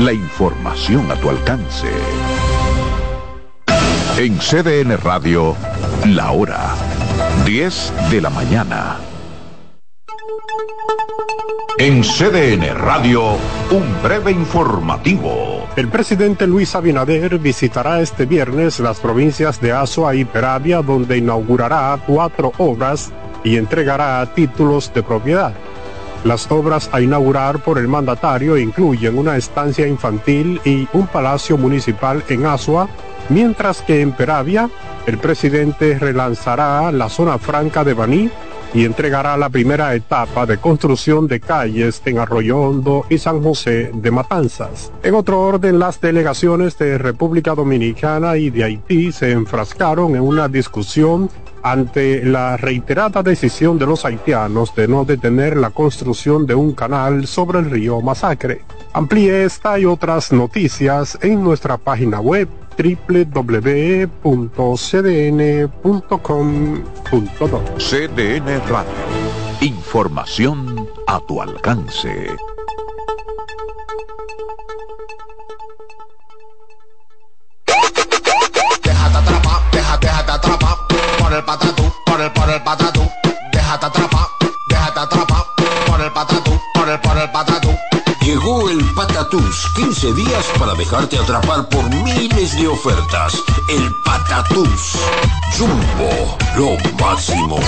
La información a tu alcance. En CDN Radio, la hora 10 de la mañana. En CDN Radio, un breve informativo. El presidente Luis Abinader visitará este viernes las provincias de Azua y Peravia, donde inaugurará cuatro obras y entregará títulos de propiedad. Las obras a inaugurar por el mandatario incluyen una estancia infantil y un palacio municipal en Azua, mientras que en Peravia el presidente relanzará la zona franca de Baní y entregará la primera etapa de construcción de calles en Arroyo Hondo y San José de Matanzas. En otro orden, las delegaciones de República Dominicana y de Haití se enfrascaron en una discusión ante la reiterada decisión de los haitianos de no detener la construcción de un canal sobre el río Masacre. Amplíe esta y otras noticias en nuestra página web www.cdn.com.do. CDN Radio. Información a tu alcance. Déjate atrapar, déjate, déjate atrapar por el patatú, por el, por el patatú. Déjate atrapar, déjate atrapar por el patatú, por el, por el patatú. Llegó el Patatús, 15 días para dejarte atrapar por miles de ofertas. El Patatús. Jumbo, lo máximo.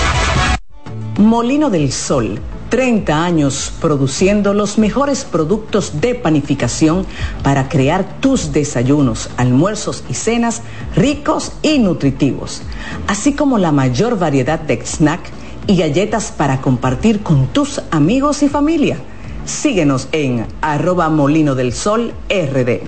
Molino del Sol, 30 años produciendo los mejores productos de panificación para crear tus desayunos, almuerzos y cenas ricos y nutritivos, así como la mayor variedad de snack y galletas para compartir con tus amigos y familia. Síguenos en arroba molino del sol rd.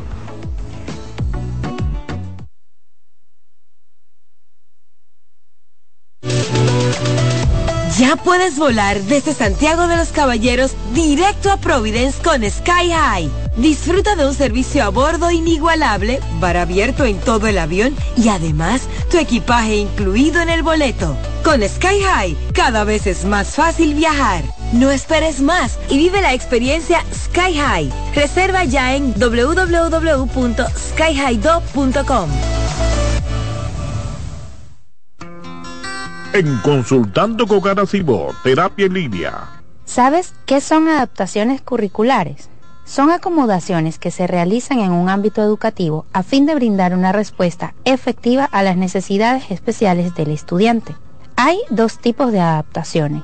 Ya puedes volar desde Santiago de los Caballeros directo a Providence con Sky High. Disfruta de un servicio a bordo inigualable, bar abierto en todo el avión y además tu equipaje incluido en el boleto. Con Sky High cada vez es más fácil viajar. No esperes más y vive la experiencia Sky High. Reserva ya en www.skyhighdo.com. En Consultando con Garacimo, Terapia en Línea. ¿Sabes qué son adaptaciones curriculares? Son acomodaciones que se realizan en un ámbito educativo a fin de brindar una respuesta efectiva a las necesidades especiales del estudiante. Hay dos tipos de adaptaciones.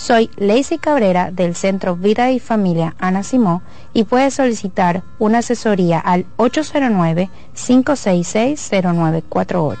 Soy Lacey Cabrera del Centro Vida y Familia Ana Simó y puedes solicitar una asesoría al 809-566-0948.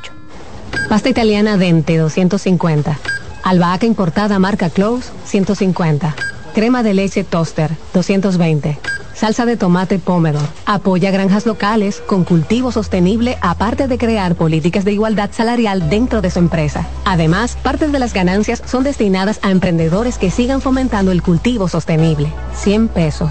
Pasta italiana Dente 250. Albahaca importada marca Close 150. Crema de leche Toaster 220. Salsa de tomate Pomedor. Apoya granjas locales con cultivo sostenible aparte de crear políticas de igualdad salarial dentro de su empresa. Además, parte de las ganancias son destinadas a emprendedores que sigan fomentando el cultivo sostenible. 100 pesos.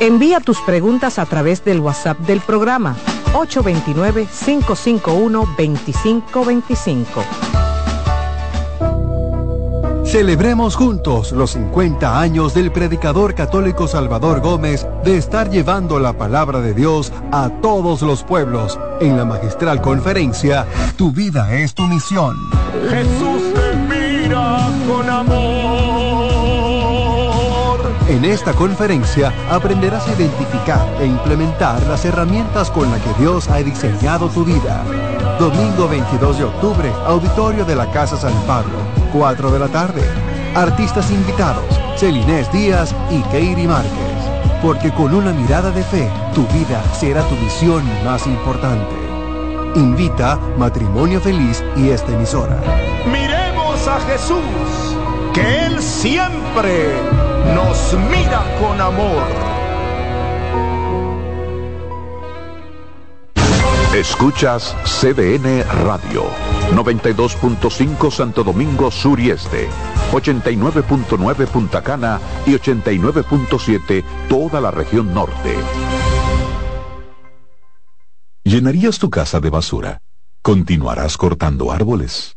Envía tus preguntas a través del WhatsApp del programa 829-551-2525. Celebremos juntos los 50 años del predicador católico Salvador Gómez de estar llevando la palabra de Dios a todos los pueblos en la magistral conferencia Tu vida es tu misión. Jesús te mira con amor. En esta conferencia aprenderás a identificar e implementar las herramientas con las que Dios ha diseñado tu vida. Domingo 22 de octubre, auditorio de la Casa San Pablo, 4 de la tarde. Artistas invitados, Celinés Díaz y Keiri Márquez. Porque con una mirada de fe, tu vida será tu misión más importante. Invita Matrimonio Feliz y esta emisora. Miremos a Jesús, que Él siempre nos mira con amor. Escuchas CDN Radio, 92.5 Santo Domingo Sur y Este, 89.9 Punta Cana y 89.7 toda la región norte. ¿Llenarías tu casa de basura? ¿Continuarás cortando árboles?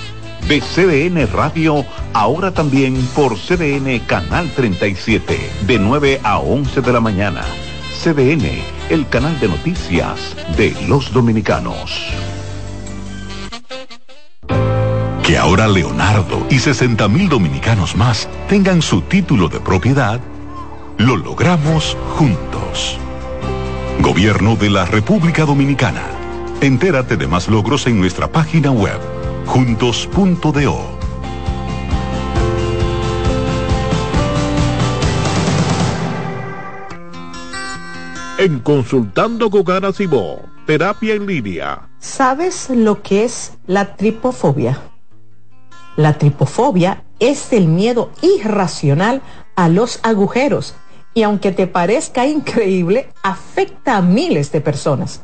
De CDN Radio, ahora también por CDN Canal 37, de 9 a 11 de la mañana. CDN, el canal de noticias de los dominicanos. Que ahora Leonardo y 60 mil dominicanos más tengan su título de propiedad, lo logramos juntos. Gobierno de la República Dominicana. Entérate de más logros en nuestra página web, juntos.do. En Consultando con terapia en línea. ¿Sabes lo que es la tripofobia? La tripofobia es el miedo irracional a los agujeros y aunque te parezca increíble, afecta a miles de personas.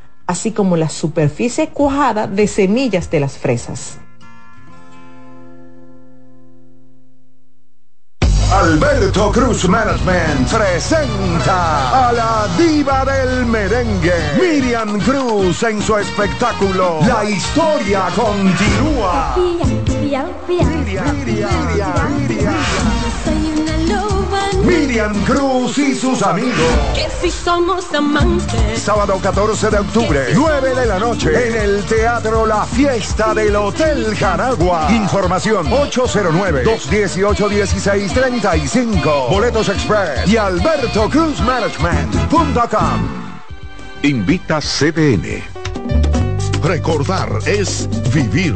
así como la superficie cuajada de semillas de las fresas. Alberto Cruz Management presenta a la diva del merengue, Miriam Cruz en su espectáculo La historia continúa. Miriam Cruz y sus amigos. Que si somos amantes. Sábado 14 de octubre, 9 de la noche, en el Teatro La Fiesta del Hotel Jaragua. Información 809-218-1635. Boletos Express y Alberto Cruz Management.com. Invita CDN. Recordar es vivir.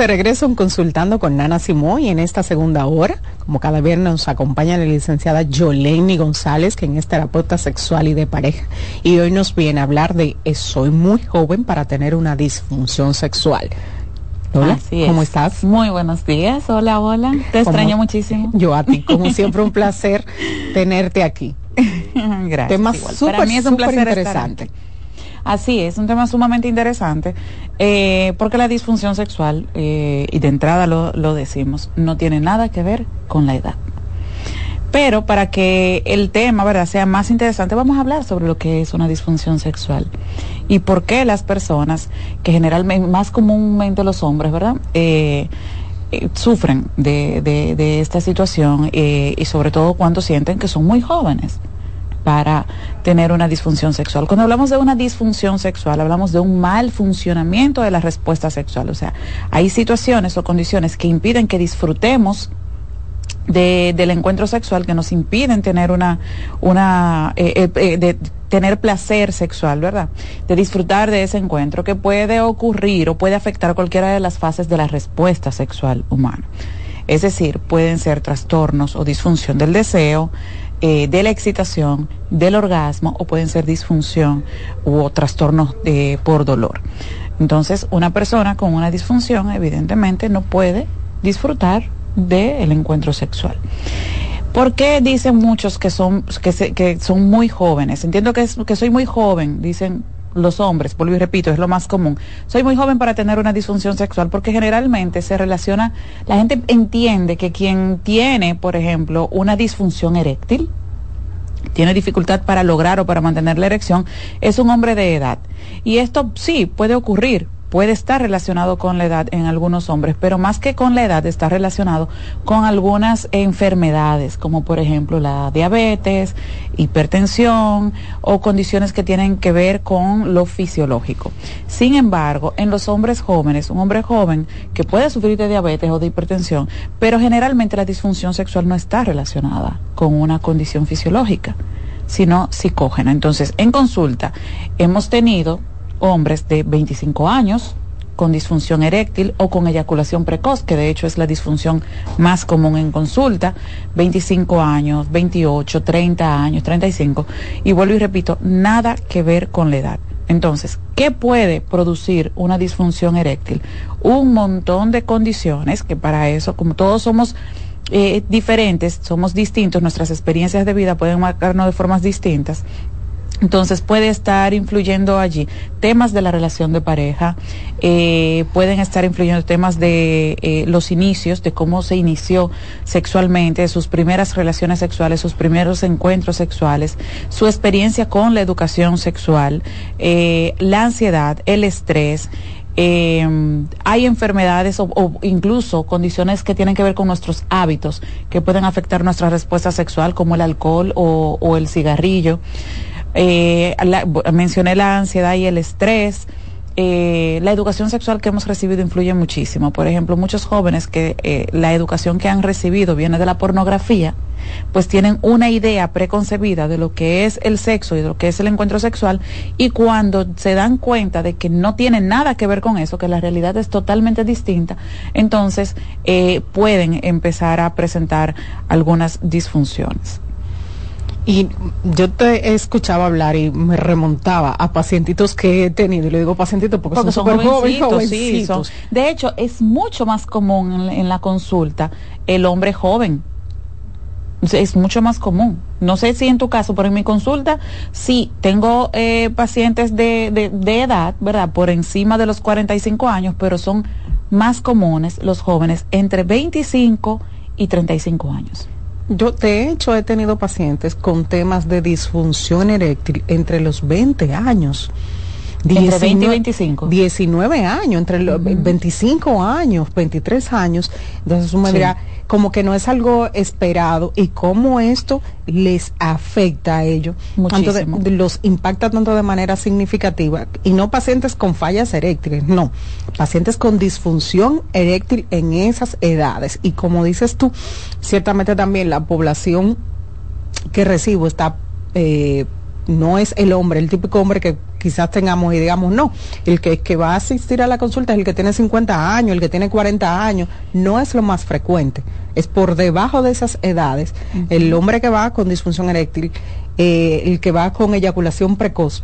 De regreso en Consultando con Nana Simón y en esta segunda hora, como cada viernes, nos acompaña la licenciada Yoleni González, quien es terapeuta sexual y de pareja. Y hoy nos viene a hablar de soy muy joven para tener una disfunción sexual. Hola, Así es. ¿cómo estás? Muy buenos días. Hola, hola. Te ¿Cómo- extraño muchísimo. Yo a ti, como siempre, un placer tenerte aquí. Gracias. Tema súper, Para mí es un súper placer interesante. Así es, un tema sumamente interesante, eh, porque la disfunción sexual, eh, y de entrada lo, lo decimos, no tiene nada que ver con la edad. Pero para que el tema, ¿verdad?, sea más interesante, vamos a hablar sobre lo que es una disfunción sexual y por qué las personas, que generalmente, más comúnmente los hombres, ¿verdad?, eh, eh, sufren de, de- de esta situación eh, y sobre todo cuando sienten que son muy jóvenes para tener una disfunción sexual. Cuando hablamos de una disfunción sexual, hablamos de un mal funcionamiento de la respuesta sexual. O sea, hay situaciones o condiciones que impiden que disfrutemos de- del encuentro sexual que nos impiden tener una, una eh, eh, eh, de tener placer sexual, ¿verdad? De disfrutar de ese encuentro que puede ocurrir o puede afectar cualquiera de las fases de la respuesta sexual humana. Es decir, pueden ser trastornos o disfunción del deseo, eh, de la excitación, del orgasmo o pueden ser disfunción u trastornos eh, por dolor. Entonces, una persona con una disfunción evidentemente no puede disfrutar del encuentro sexual. ¿Por qué dicen muchos que son, que, se- que son muy jóvenes? Entiendo que, es- que soy muy joven, dicen los hombres, vuelvo y repito, es lo más común. Soy muy joven para tener una disfunción sexual porque generalmente se relaciona, la gente entiende que quien tiene, por ejemplo, una disfunción eréctil, tiene dificultad para lograr o para mantener la erección, es un hombre de edad. Y esto sí puede ocurrir, puede estar relacionado con la edad en algunos hombres, pero más que con la edad está relacionado con algunas enfermedades, como por ejemplo la diabetes, hipertensión o condiciones que tienen que ver con lo fisiológico. Sin embargo, en los hombres jóvenes, un hombre joven que puede sufrir de diabetes o de hipertensión, pero generalmente la disfunción sexual no está relacionada con una condición fisiológica sino psicógena. Entonces, en consulta hemos tenido hombres de 25 años con disfunción eréctil o con eyaculación precoz, que de hecho es la disfunción más común en consulta, 25 años, 28, 30 años, 35. Y vuelvo y repito, nada que ver con la edad. Entonces, ¿qué puede producir una disfunción eréctil? Un montón de condiciones que para eso, como todos somos eh, diferentes, somos distintos, nuestras experiencias de vida pueden marcarnos de formas distintas. Entonces puede estar influyendo allí temas de la relación de pareja, eh, pueden estar influyendo temas de eh, los inicios, de cómo se inició sexualmente, sus primeras relaciones sexuales, sus primeros encuentros sexuales, su experiencia con la educación sexual, eh, la ansiedad, el estrés. hay enfermedades o, incluso condiciones que tienen que ver con nuestros hábitos que pueden afectar nuestra respuesta sexual como el alcohol o, o el cigarrillo eh, mencioné la ansiedad y el estrés. Eh, la educación sexual que hemos recibido influye muchísimo. Por ejemplo, muchos jóvenes que eh, la educación que han recibido viene de la pornografía, pues tienen una idea preconcebida de lo que es el sexo y de lo que es el encuentro sexual y cuando se dan cuenta de que no tiene nada que ver con eso, que la realidad es totalmente distinta, entonces eh, pueden empezar a presentar algunas disfunciones. Y yo te he escuchado hablar y me remontaba a pacientitos que he tenido, y le digo pacientitos porque, son súper jóvenes, De hecho, es mucho más común en, la consulta el hombre joven. Es mucho más común. No sé si en tu caso, pero en mi consulta, sí, tengo eh, pacientes de, de, de edad, ¿verdad? Por encima de los 45 años, pero son más comunes los jóvenes entre 25 y 35 años. Yo, de hecho, he tenido pacientes con temas de disfunción eréctil entre los 20 años. Entre 20 y 25. 19 años, entre los 25 años, 23 años. Entonces uno me dirá, como que no es algo esperado y cómo esto les afecta a ellos. Muchísimo. los impacta tanto de manera significativa. Y no pacientes con fallas eréctiles, no. Pacientes con disfunción eréctil en esas edades. Y como dices tú, ciertamente también la población que recibo está eh, no es el hombre, el típico hombre que quizás tengamos y digamos, no, el que, que va a asistir a la consulta es el que tiene 50 años, el que tiene 40 años, no es lo más frecuente, es por debajo de esas edades, el hombre que va con disfunción eréctil, eh, el que va con eyaculación precoz.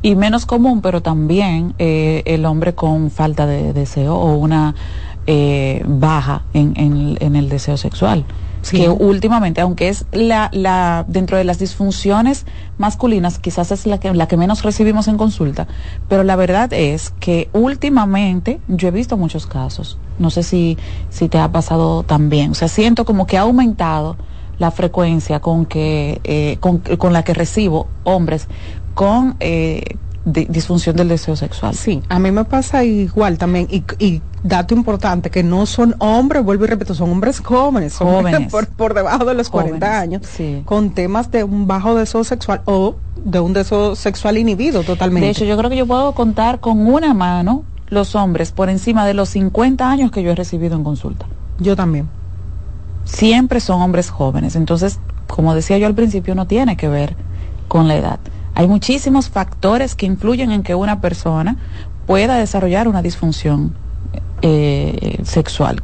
Y menos común, pero también eh, el hombre con falta de deseo o una eh, baja en, en el deseo sexual que últimamente, aunque es la, la, dentro de las disfunciones masculinas, quizás es la que, la que menos recibimos en consulta, pero la verdad es que últimamente yo he visto muchos casos, no sé si, si te ha pasado también, o sea, siento como que ha aumentado la frecuencia con que, eh, con, con la que recibo hombres con eh, disfunción del deseo sexual. Sí, a mí me pasa igual también. Y, dato importante, que no son hombres, vuelvo y repito, son hombres jóvenes, jóvenes. Por, por, debajo de los 40 años, con temas de un bajo deseo sexual o de un deseo sexual inhibido totalmente. De hecho, yo creo que yo puedo contar con una mano los hombres por encima de los 50 años que yo he recibido en consulta. Yo también. Siempre son hombres jóvenes. Entonces, como decía yo al principio, no tiene que ver con la edad. Hay muchísimos factores que influyen en que una persona pueda desarrollar una disfunción eh, sexual.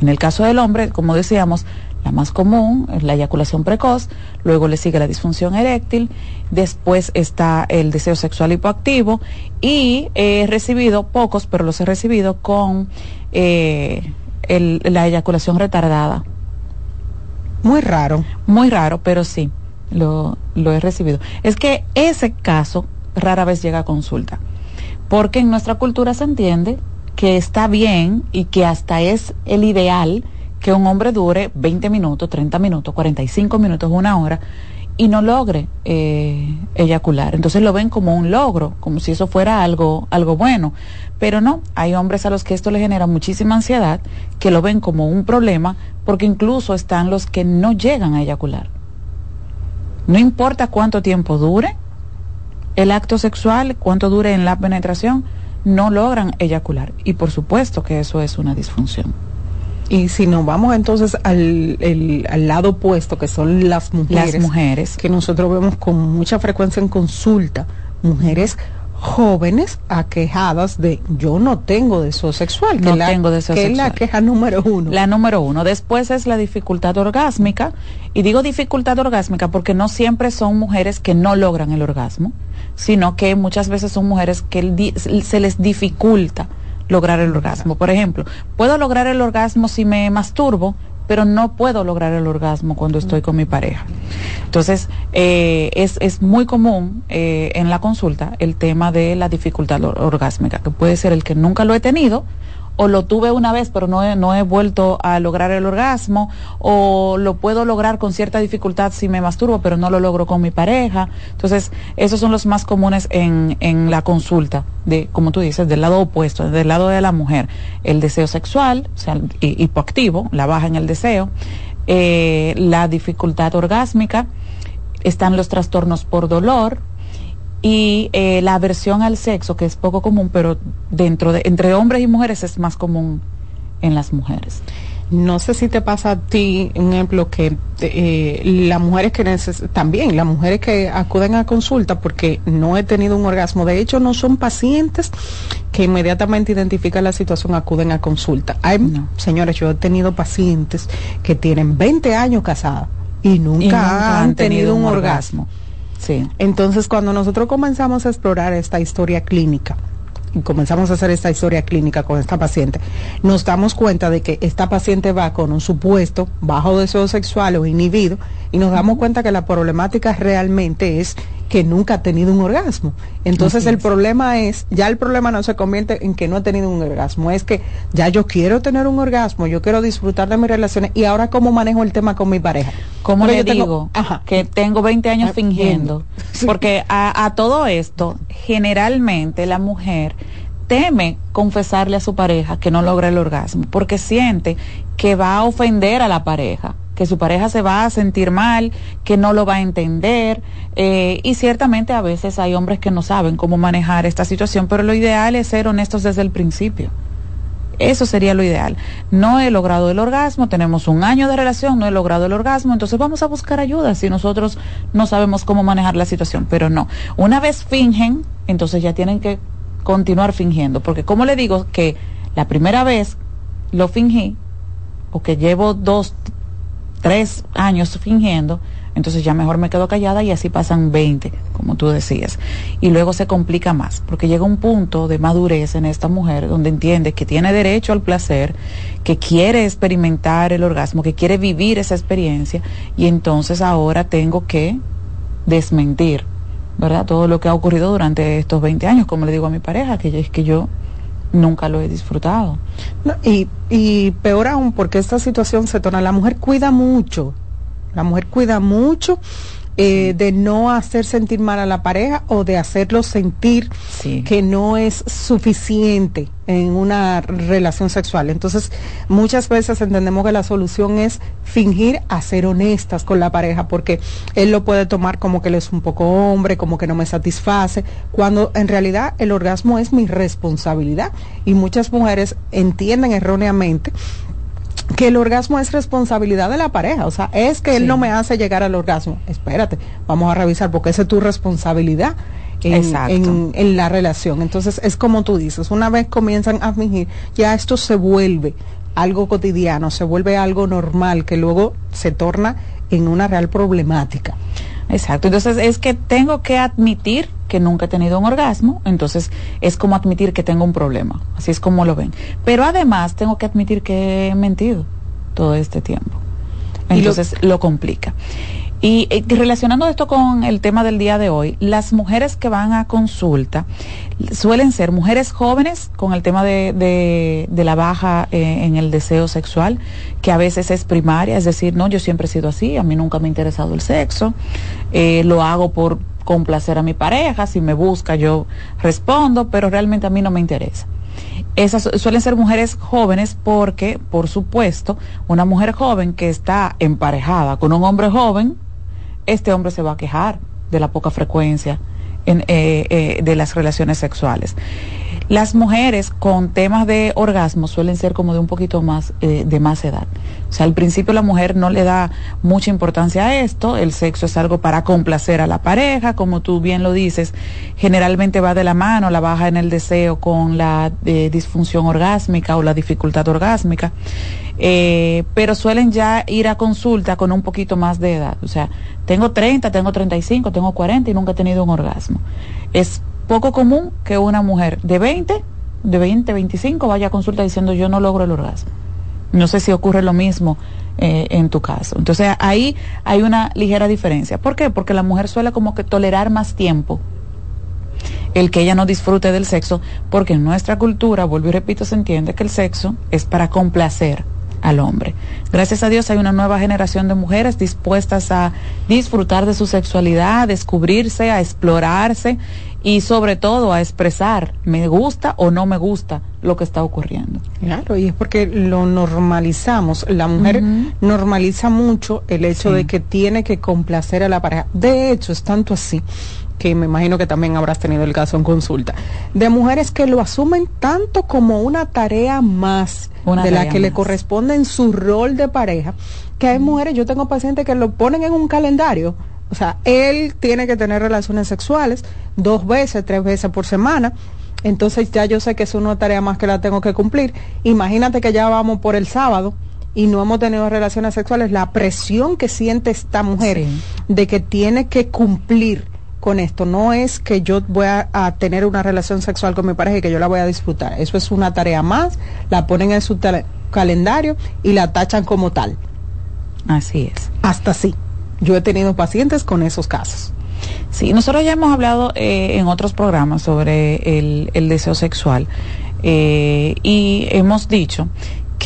En el caso del hombre, como decíamos, la más común es la eyaculación precoz, luego le sigue la disfunción eréctil, después está el deseo sexual hipoactivo y he recibido pocos, pero los he recibido con eh, la eyaculación retardada. Muy raro. Muy raro, pero sí lo, lo he recibido. Es que ese caso rara vez llega a consulta, porque en nuestra cultura se entiende que está bien y que hasta es el ideal que un hombre dure 20 minutos, 30 minutos, 45 minutos, una hora y no logre eh, eyacular. Entonces lo ven como un logro, como si eso fuera algo, algo bueno. Pero no, hay hombres a los que esto les genera muchísima ansiedad, que lo ven como un problema, porque incluso están los que no llegan a eyacular. No importa cuánto tiempo dure el acto sexual, cuánto dure en la penetración, no logran eyacular. Y por supuesto que eso es una disfunción. Y si nos vamos entonces al, al lado opuesto, que son las mujeres, las mujeres, que nosotros vemos con mucha frecuencia en consulta, mujeres jóvenes aquejadas de yo no tengo deseo sexual, que, No la, tengo deseo que es la sexual. queja número uno. La número uno. Después es la dificultad orgásmica. Y digo dificultad orgásmica porque no siempre son mujeres que no logran el orgasmo, sino que muchas veces son mujeres que el se les dificulta lograr el orgasmo. Por ejemplo, puedo lograr el orgasmo si me masturbo, pero no puedo lograr el orgasmo cuando estoy con mi pareja. Entonces, eh, es, es muy común eh, en la consulta el tema de la dificultad or- orgásmica, que puede ser el que nunca lo he tenido, o lo tuve una vez pero no he, no he vuelto a lograr el orgasmo, o lo puedo lograr con cierta dificultad si me masturbo pero no lo logro con mi pareja. Entonces, esos son los más comunes en, en la consulta, de, como tú dices, del lado opuesto, del lado de la mujer. El deseo sexual, o sea, hipoactivo, la baja en el deseo, eh, la dificultad orgásmica, están los trastornos por dolor, y eh, la aversión al sexo, que es poco común, pero dentro de entre hombres y mujeres es más común en las mujeres. No sé si te pasa a ti, un ejemplo, que eh, las mujeres que neces- también, las mujeres que acuden a consulta porque no he tenido un orgasmo, de hecho no son pacientes que inmediatamente identifican la situación, acuden a consulta. Hay, señores, yo he tenido pacientes que tienen 20 años casadas y nunca, Y nunca han, tenido, un orgasmo. Sí. Entonces, cuando nosotros comenzamos a explorar esta historia clínica, y comenzamos a hacer esta historia clínica con esta paciente, nos damos cuenta de que esta paciente va con un supuesto bajo deseo sexual o inhibido y nos damos cuenta que la problemática realmente es que nunca ha tenido un orgasmo. Entonces Así el es. problema es, ya el problema no se convierte en que no ha tenido un orgasmo, es que ya yo quiero tener un orgasmo, yo quiero disfrutar de mis relaciones y ahora cómo manejo el tema con mi pareja. ¿Cómo Porque le yo tengo- digo que tengo 20 años Ah, fingiendo? Porque a, a todo esto, generalmente la mujer teme confesarle a su pareja que no logra el orgasmo, porque siente que va a ofender a la pareja, que su pareja se va a sentir mal, que no lo va a entender, eh, y ciertamente a veces hay hombres que no saben cómo manejar esta situación, pero lo ideal es ser honestos desde el principio. Eso sería lo ideal. No he logrado el orgasmo, tenemos un año de relación, no he logrado el orgasmo, entonces vamos a buscar ayuda si nosotros no sabemos cómo manejar la situación. Pero no, una vez fingen, entonces ya tienen que continuar fingiendo, porque como le digo que la primera vez lo fingí, o que llevo dos, tres años fingiendo, entonces ya mejor me quedo callada y así pasan 20, como tú decías. Y luego se complica más, porque llega un punto de madurez en esta mujer donde entiende que tiene derecho al placer, que quiere experimentar el orgasmo, que quiere vivir esa experiencia, y entonces ahora tengo que desmentir, ¿verdad? Todo lo que ha ocurrido durante estos 20 años, como le digo a mi pareja, que es que yo nunca lo he disfrutado. Y, y peor aún, porque esta situación se torna, la mujer cuida mucho, la mujer cuida mucho eh, de no hacer sentir mal a la pareja o de hacerlo sentir que no es suficiente en una relación sexual. Entonces, muchas veces entendemos que la solución es fingir a ser honestas con la pareja, porque él lo puede tomar como que él es un poco hombre, como que no me satisface, cuando en realidad el orgasmo es mi responsabilidad. Y muchas mujeres entienden erróneamente que el orgasmo es responsabilidad de la pareja, o sea, es que él no me hace llegar al orgasmo. Espérate, vamos a revisar porque esa es tu responsabilidad en, en la relación. Entonces, es como tú dices, una vez comienzan a fingir, ya esto se vuelve algo cotidiano, se vuelve algo normal, que luego se torna en una real problemática. Exacto, entonces es que tengo que admitir que nunca he tenido un orgasmo, entonces es como admitir que tengo un problema, así es como lo ven. Pero además tengo que admitir que he mentido todo este tiempo. Y lo- Entonces lo, complica. Y eh, relacionando esto con el tema del día de hoy, las mujeres que van a consulta suelen ser mujeres jóvenes con el tema de, de- de la baja eh, en el deseo sexual, que a veces es primaria, es decir, no, yo siempre he sido así, a mí nunca me ha interesado el sexo, eh, lo hago por complacer a mi pareja, si me busca yo respondo, pero realmente a mí no me interesa. Esas suelen ser mujeres jóvenes porque, por supuesto, una mujer joven que está emparejada con un hombre joven, este hombre se va a quejar de la poca frecuencia en, eh, eh, de las relaciones sexuales. Las mujeres con temas de orgasmo suelen ser como de un poquito más eh, de más edad. O sea, al principio la mujer no le da mucha importancia a esto, el sexo es algo para complacer a la pareja, como tú bien lo dices, generalmente va de la mano la baja en el deseo con la eh, disfunción orgásmica o la dificultad orgásmica. Pero suelen ya ir a consulta con un poquito más de edad. O sea, tengo 30, tengo 35, tengo 40 y nunca he tenido un orgasmo. Es poco común que una mujer de 20, de 20, 25 vaya a consulta diciendo yo no logro el orgasmo. No sé si ocurre lo mismo eh, en tu caso. Entonces ahí hay una ligera diferencia. ¿Por qué? Porque la mujer suele como que tolerar más tiempo el que ella no disfrute del sexo, porque en nuestra cultura, vuelvo y repito, se entiende que el sexo es para complacer al hombre. Gracias a Dios hay una nueva generación de mujeres dispuestas a disfrutar de su sexualidad, a descubrirse, a explorarse y sobre todo a expresar me gusta o no me gusta lo que está ocurriendo. Claro, y es porque lo normalizamos. La mujer normaliza mucho el hecho de que tiene que complacer a la pareja. De hecho, es tanto así que me imagino que también habrás tenido el caso en consulta, de mujeres que lo asumen tanto como una tarea más de la que le corresponde en su rol de pareja, que hay mujeres, yo tengo pacientes que lo ponen en un calendario o sea, él tiene que tener relaciones sexuales dos veces, tres veces por semana. Entonces ya yo sé que es una tarea más que la tengo que cumplir. Imagínate que ya vamos por el sábado y no hemos tenido relaciones sexuales. La presión que siente esta mujer de que tiene que cumplir con esto no es que yo voy a, tener una relación sexual con mi pareja y que yo la voy a disfrutar. Eso es una tarea más, la ponen en su calendario y la tachan como tal. Así es. Hasta así yo he tenido pacientes con esos casos. Sí, nosotros ya hemos hablado eh, en otros programas sobre el, deseo sexual eh, y hemos dicho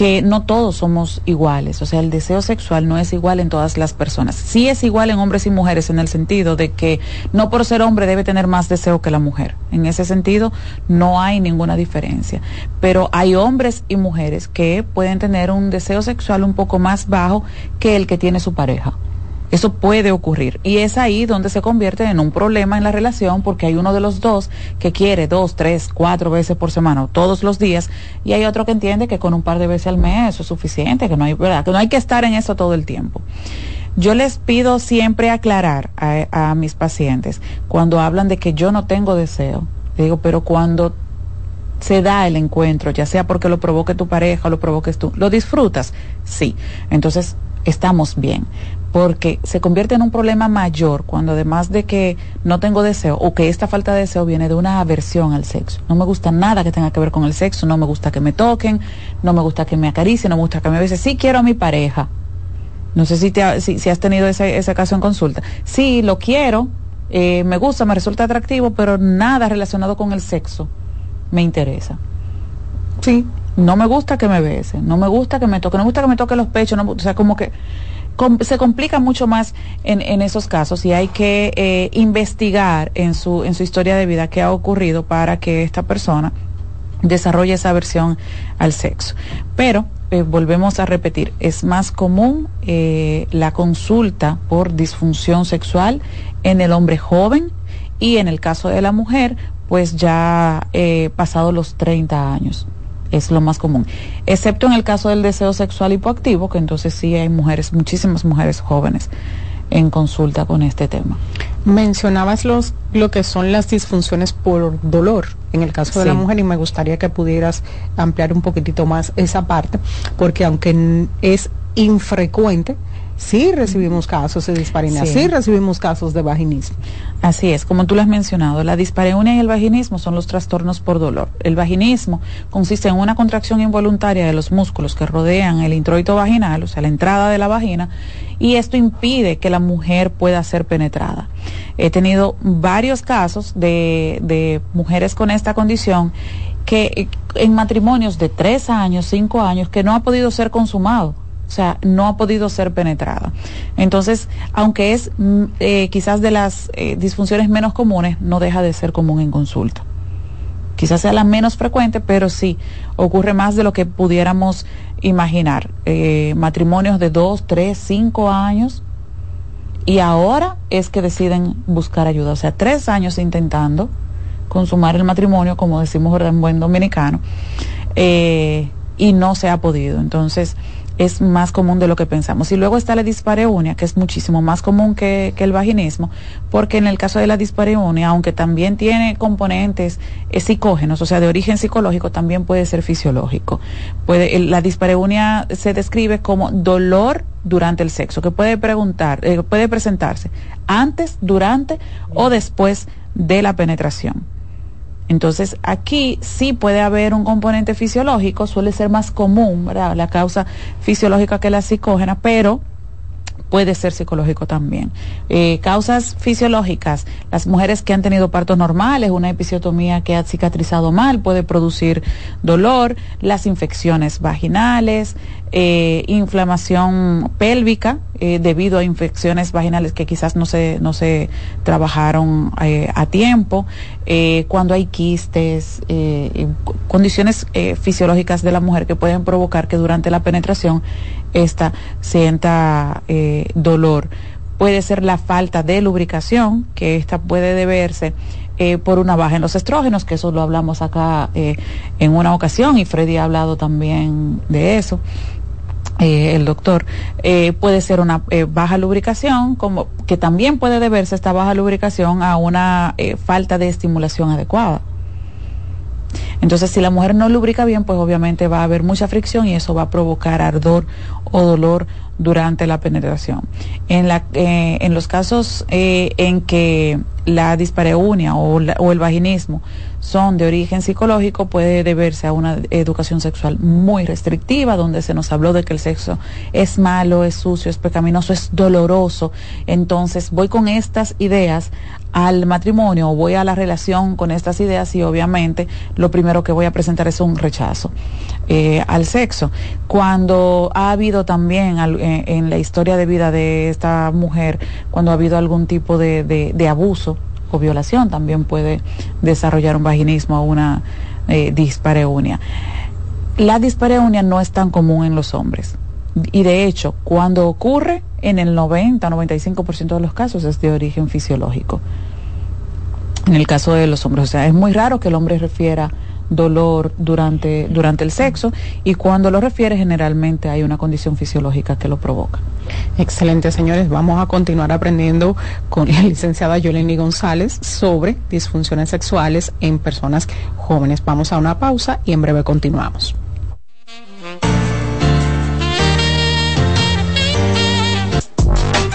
que no todos somos iguales, o sea, el deseo sexual no es igual en todas las personas. Sí es igual en hombres y mujeres en el sentido de que no por ser hombre debe tener más deseo que la mujer. En ese sentido no hay ninguna diferencia. Pero hay hombres y mujeres que pueden tener un deseo sexual un poco más bajo que el que tiene su pareja. Eso puede ocurrir. Y es ahí donde se convierte en un problema en la relación porque hay uno de los dos que quiere dos, tres, cuatro veces por semana todos los días y hay otro que entiende que con un par de veces al mes eso es suficiente, que no hay, ¿verdad? que no hay que estar en eso todo el tiempo. Yo les pido siempre aclarar a, a mis pacientes cuando hablan de que yo no tengo deseo. digo, pero cuando se da el encuentro, ya sea porque lo provoque tu pareja o lo provoques tú, ¿lo disfrutas? Sí. Entonces, estamos bien porque se convierte en un problema mayor cuando además de que no tengo deseo o que esta falta de deseo viene de una aversión al sexo. No me gusta nada que tenga que ver con el sexo, no me gusta que me toquen, no me gusta que me acaricien, no me gusta que me besen. Sí quiero a mi pareja. No sé si, te si, has tenido ese, ese caso en consulta. Sí, lo quiero, eh, me gusta, me resulta atractivo, pero nada relacionado con el sexo me interesa. Sí. No me gusta que me besen, no me gusta que me toque, no me gusta que me toque los pechos, no, o sea, como que se complica mucho más en, en, esos casos y hay que eh, investigar en su, en su historia de vida qué ha ocurrido para que esta persona desarrolle esa aversión al sexo. Pero eh, volvemos a repetir, es más común eh, la consulta por disfunción sexual en el hombre joven y en el caso de la mujer, pues ya pasado los 30 años es lo más común, excepto en el caso del deseo sexual hipoactivo, que entonces sí hay mujeres, muchísimas mujeres jóvenes en consulta con este tema. Mencionabas los, lo que son las disfunciones por dolor en el caso de la mujer y me gustaría que pudieras ampliar un poquitito más esa parte, porque aunque es infrecuente, sí recibimos casos de dispareunia, sí. recibimos casos de vaginismo. Así es, como tú lo has mencionado, la dispareunia y el vaginismo son los trastornos por dolor. El vaginismo consiste en una contracción involuntaria de los músculos que rodean el introito vaginal, o sea, la entrada de la vagina, y esto impide que la mujer pueda ser penetrada. He tenido varios casos de, de mujeres con esta condición que en matrimonios de tres años, cinco años, que no ha podido ser consumado o sea, no ha podido ser penetrada. Entonces, aunque es mm, eh, quizás de las eh, disfunciones menos comunes, no deja de ser común en consulta. Quizás sea la menos frecuente, pero sí ocurre más de lo que pudiéramos imaginar. Eh, matrimonios de dos, tres, cinco años y ahora es que deciden buscar ayuda. O sea, tres años intentando consumar el matrimonio, como decimos en buen dominicano, eh, y no se ha podido. Entonces, es más común de lo que pensamos. Y luego está la dispareunia, que es muchísimo más común que, el vaginismo, porque en el caso de la dispareunia, aunque también tiene componentes eh, psicógenos, o sea, de origen psicológico, también puede ser fisiológico. Puede, la dispareunia se describe como dolor durante el sexo, que puede preguntar, eh, puede presentarse antes, durante o después de la penetración. Entonces, aquí sí puede haber un componente fisiológico, suele ser más común, ¿verdad? La causa fisiológica que la psicógena, pero puede ser psicológico también. Eh, causas fisiológicas, las mujeres que han tenido partos normales, una episiotomía que ha cicatrizado mal puede producir dolor, las infecciones vaginales, eh, inflamación pélvica eh, debido a infecciones vaginales que quizás no se, no se trabajaron a tiempo, cuando hay quistes, condiciones fisiológicas de la mujer que pueden provocar que durante la penetración esta sienta eh, dolor. Puede ser la falta de lubricación, que esta puede deberse eh, por una baja en los estrógenos, que eso lo hablamos acá eh, en una ocasión y Freddy ha hablado también de eso. El doctor puede ser una baja lubricación como que también puede deberse esta baja lubricación a una falta de estimulación adecuada entonces, si la mujer no lubrica bien, pues obviamente va a haber mucha fricción y eso va a provocar ardor o dolor durante la penetración. En, la, eh, en los casos eh, en que la dispareunia o, o el vaginismo son de origen psicológico puede deberse a una educación sexual muy restrictiva, donde se nos habló de que el sexo es malo, es sucio, es pecaminoso, es doloroso. Entonces voy con estas ideas al matrimonio o voy a la relación con estas ideas y obviamente lo primero que voy a presentar es un rechazo eh, al sexo. Cuando ha habido también eh, en la historia de vida de esta mujer, cuando ha habido algún tipo de abuso, o violación también puede desarrollar un vaginismo o una eh, dispareunia. La dispareunia no es tan común en los hombres y de hecho cuando ocurre en el 90-95% de los casos es de origen fisiológico. En el caso de los hombres, o sea, es muy raro que el hombre refiera dolor durante, durante el sexo y cuando lo refiere generalmente hay una condición fisiológica que lo provoca. Excelente, señores. Vamos a continuar aprendiendo con la licenciada Yoleni González sobre disfunciones sexuales en personas jóvenes. Vamos a una pausa y en breve continuamos.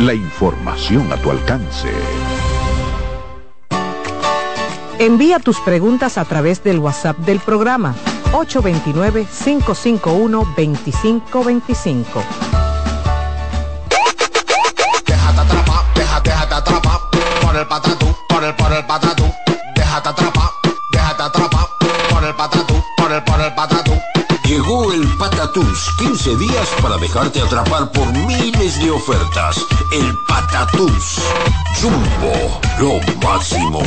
La información a tu alcance. Envía tus preguntas a través del WhatsApp del programa 829-551-2525. Déjate atrapar, déjate, déjate atrapar por el patatú, por el, por el patatú. Déjate atrapar, déjate atrapar por el patatú, por el, por el patatú. Llegó el Patatús, 15 días para dejarte atrapar por miles de ofertas. El Patatús. Jumbo, lo máximo.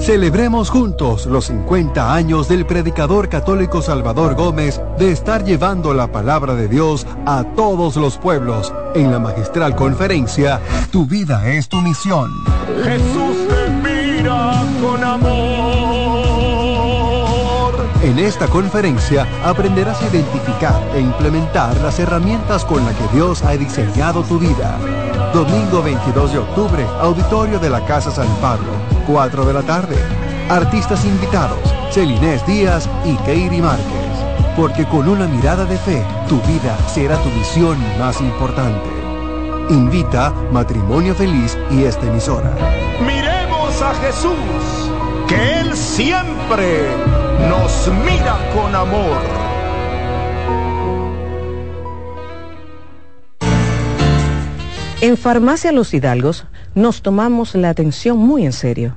Celebremos juntos los 50 años del predicador católico Salvador Gómez de estar llevando la palabra de Dios a todos los pueblos en la magistral conferencia Tu vida es tu misión. Jesús te mira con amor. En esta conferencia aprenderás a identificar e implementar las herramientas con las que Dios ha diseñado tu vida. Domingo 22 de octubre, auditorio de la Casa San Pablo 4 de la tarde. Artistas invitados, Celinés Díaz y Keiri Márquez. Porque con una mirada de fe, tu vida será tu misión más importante. Invita Matrimonio Feliz y esta emisora. Miremos a Jesús, que Él siempre nos mira con amor. En Farmacia Los Hidalgos nos tomamos la atención muy en serio.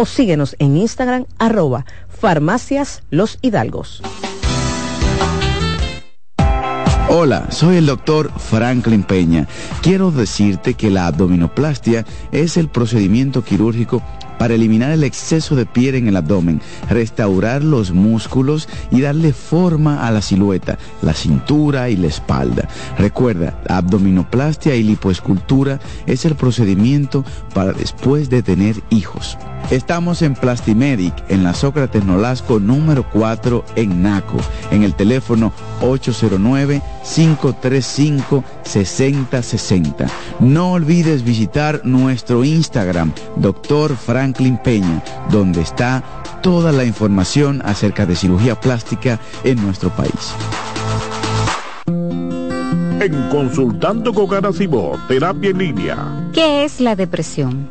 o síguenos en Instagram arroba farmacias los hidalgos. Hola, soy el doctor Franklin Peña. Quiero decirte que la abdominoplastia es el procedimiento quirúrgico para eliminar el exceso de piel en el abdomen, restaurar los músculos y darle forma a la silueta, la cintura y la espalda. Recuerda, abdominoplastia y lipoescultura es el procedimiento para después de tener hijos. Estamos en Plastimedic, en la Sócrates Nolasco número 4 en Naco, en el teléfono 809-535-6060. No olvides visitar nuestro Instagram, Dr. Franklin Peña, donde está toda la información acerca de cirugía plástica en nuestro país. En Consultando con Garacimo, Terapia en Línea. ¿Qué es la depresión?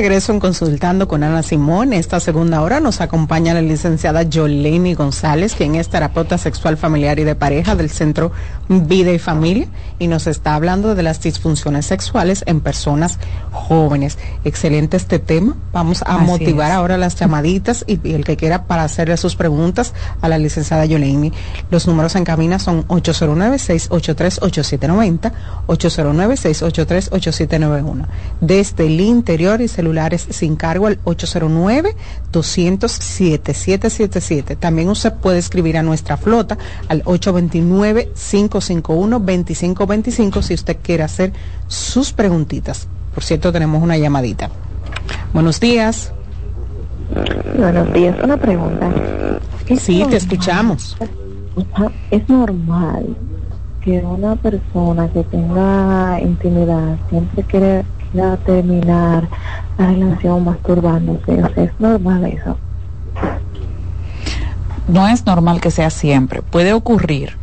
Regreso en Consultando con Ana Simón, esta segunda hora nos acompaña la licenciada Yoleni González, quien es terapeuta sexual familiar y de pareja del Centro Vida y Familia, y nos está hablando de las disfunciones sexuales en personas jóvenes. Excelente este tema. Vamos a Así motivar es. ahora las llamaditas y, y el que quiera para hacerle sus preguntas a la licenciada Yoleni. Los números en cabina son 809-683-8790, 809-683-8791. Desde el interior y celulares sin cargo al 809-207-777. También usted puede escribir a nuestra flota al 829-551-2525 si usted quiere hacer sus preguntitas. Por cierto, tenemos una llamadita. Buenos días. Buenos días, una pregunta. Sí, te escuchamos. Es normal que una persona que tenga intimidad siempre quiere, quiera terminar la relación masturbándose. O sea, es normal eso. No es normal que sea siempre. Puede ocurrir,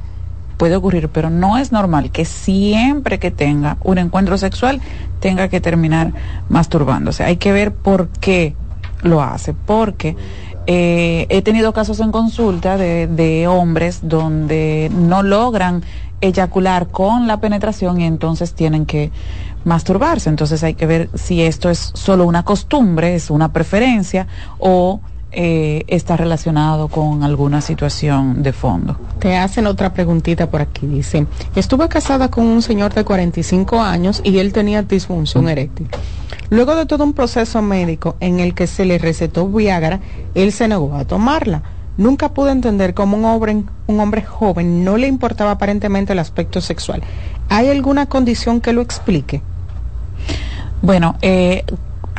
puede ocurrir, pero no es normal que siempre que tenga un encuentro sexual tenga que terminar masturbándose. Hay que ver por qué lo hace, porque eh, he tenido casos en consulta de, de hombres donde no logran eyacular con la penetración y entonces tienen que masturbarse. Entonces hay que ver si esto es solo una costumbre, es una preferencia o eh, está relacionado con alguna situación de fondo. Te hacen otra preguntita por aquí. Dice, estuve casada con un señor de 45 años y él tenía disfunción eréctil. Luego de todo un proceso médico en el que se le recetó Viagra, él se negó a tomarla. Nunca pude entender cómo un hombre, un hombre joven no le importaba aparentemente el aspecto sexual. ¿Hay alguna condición que lo explique? Bueno, eh,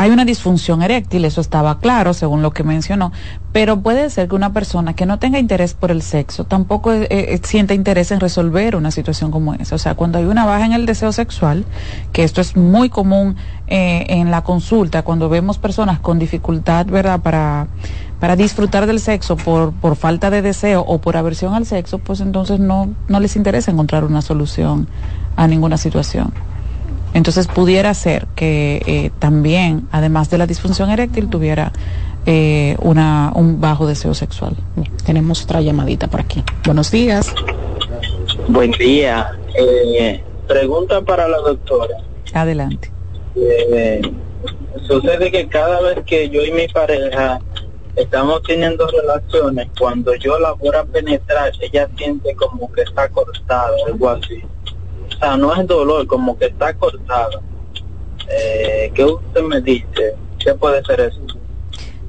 hay una disfunción eréctil, eso estaba claro según lo que mencionó, pero puede ser que una persona que no tenga interés por el sexo tampoco eh, eh, sienta interés en resolver una situación como esa. O sea, cuando hay una baja en el deseo sexual, que esto es muy común eh, en la consulta, cuando vemos personas con dificultad, ¿verdad?, para, para disfrutar del sexo por, por falta de deseo o por aversión al sexo, pues entonces no, no les interesa encontrar una solución a ninguna situación. Entonces pudiera ser que eh, también, además de la disfunción eréctil, tuviera eh, una, un bajo deseo sexual. tenemos otra llamadita por aquí. Buenos días. Buen día. Eh, pregunta para la doctora. Adelante. sucede que cada vez que yo y mi pareja estamos teniendo relaciones, cuando yo la voy a penetrar, ella siente como que está cortada, algo así o sea, no es dolor, como que está cortado. Eh, ¿Qué usted me dice? ¿Qué puede ser eso?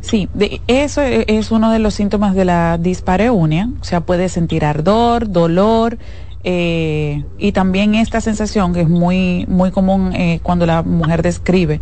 Sí, de, eso e, es uno de los síntomas de la dispareunia, o sea, puede sentir ardor, dolor, eh, y también esta sensación que es muy muy común eh, cuando la mujer describe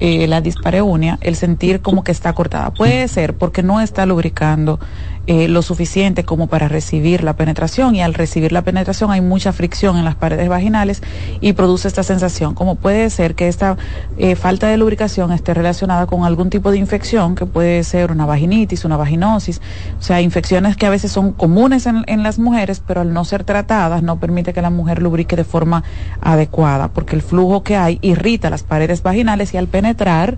eh, la dispareunia, el sentir como que está cortada. Puede ser porque no está lubricando eh, lo suficiente como para recibir la penetración y al recibir la penetración hay mucha fricción en las paredes vaginales y produce esta sensación. Como puede ser que esta eh, falta de lubricación esté relacionada con algún tipo de infección que puede ser una vaginitis, una vaginosis, o sea, infecciones que a veces son comunes en, en las mujeres, pero al no ser tratadas no permite que la mujer lubrique de forma adecuada porque el flujo que hay irrita las paredes vaginales y al penetrar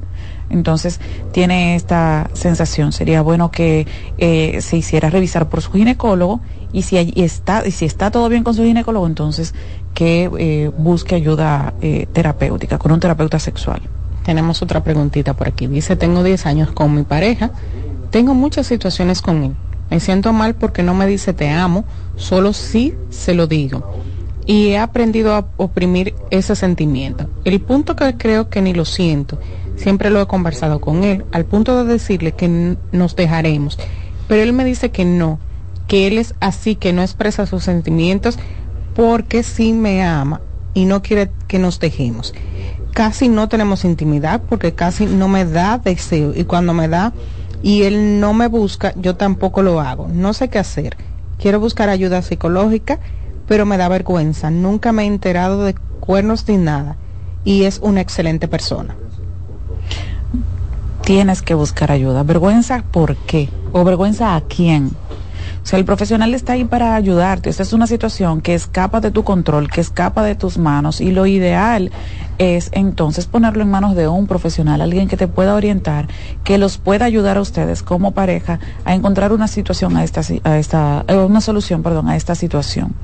entonces tiene esta sensación. Sería bueno que eh, hiciera revisar por su ginecólogo y si está si está todo bien con su ginecólogo, entonces que eh, busque ayuda eh, terapéutica con un terapeuta sexual. Tenemos otra preguntita por aquí. Dice, tengo 10 años con mi pareja, tengo muchas situaciones con él. Me siento mal porque no me dice te amo, solo sí se lo digo. Y he aprendido a oprimir ese sentimiento. El punto que creo que ni lo siento Siempre lo he conversado con él, al punto de decirle que nos dejaremos. Pero él me dice que no, que él es así, que no expresa sus sentimientos porque sí me ama y no quiere que nos dejemos. Casi no tenemos intimidad porque casi no me da deseo y cuando me da y él no me busca, yo tampoco lo hago. No sé qué hacer. Quiero buscar ayuda psicológica, pero me da vergüenza. Nunca me he enterado de cuernos ni nada y es una excelente persona tienes que buscar ayuda. ¿Vergüenza por qué? ¿O vergüenza a quién? O sea, el profesional está ahí para ayudarte. Esta es una situación que escapa de tu control, que escapa de tus manos y lo ideal es entonces ponerlo en manos de un profesional, alguien que te pueda orientar, que los pueda ayudar a ustedes como pareja a encontrar una situación a esta, a esta eh, una solución, perdón, a esta situación.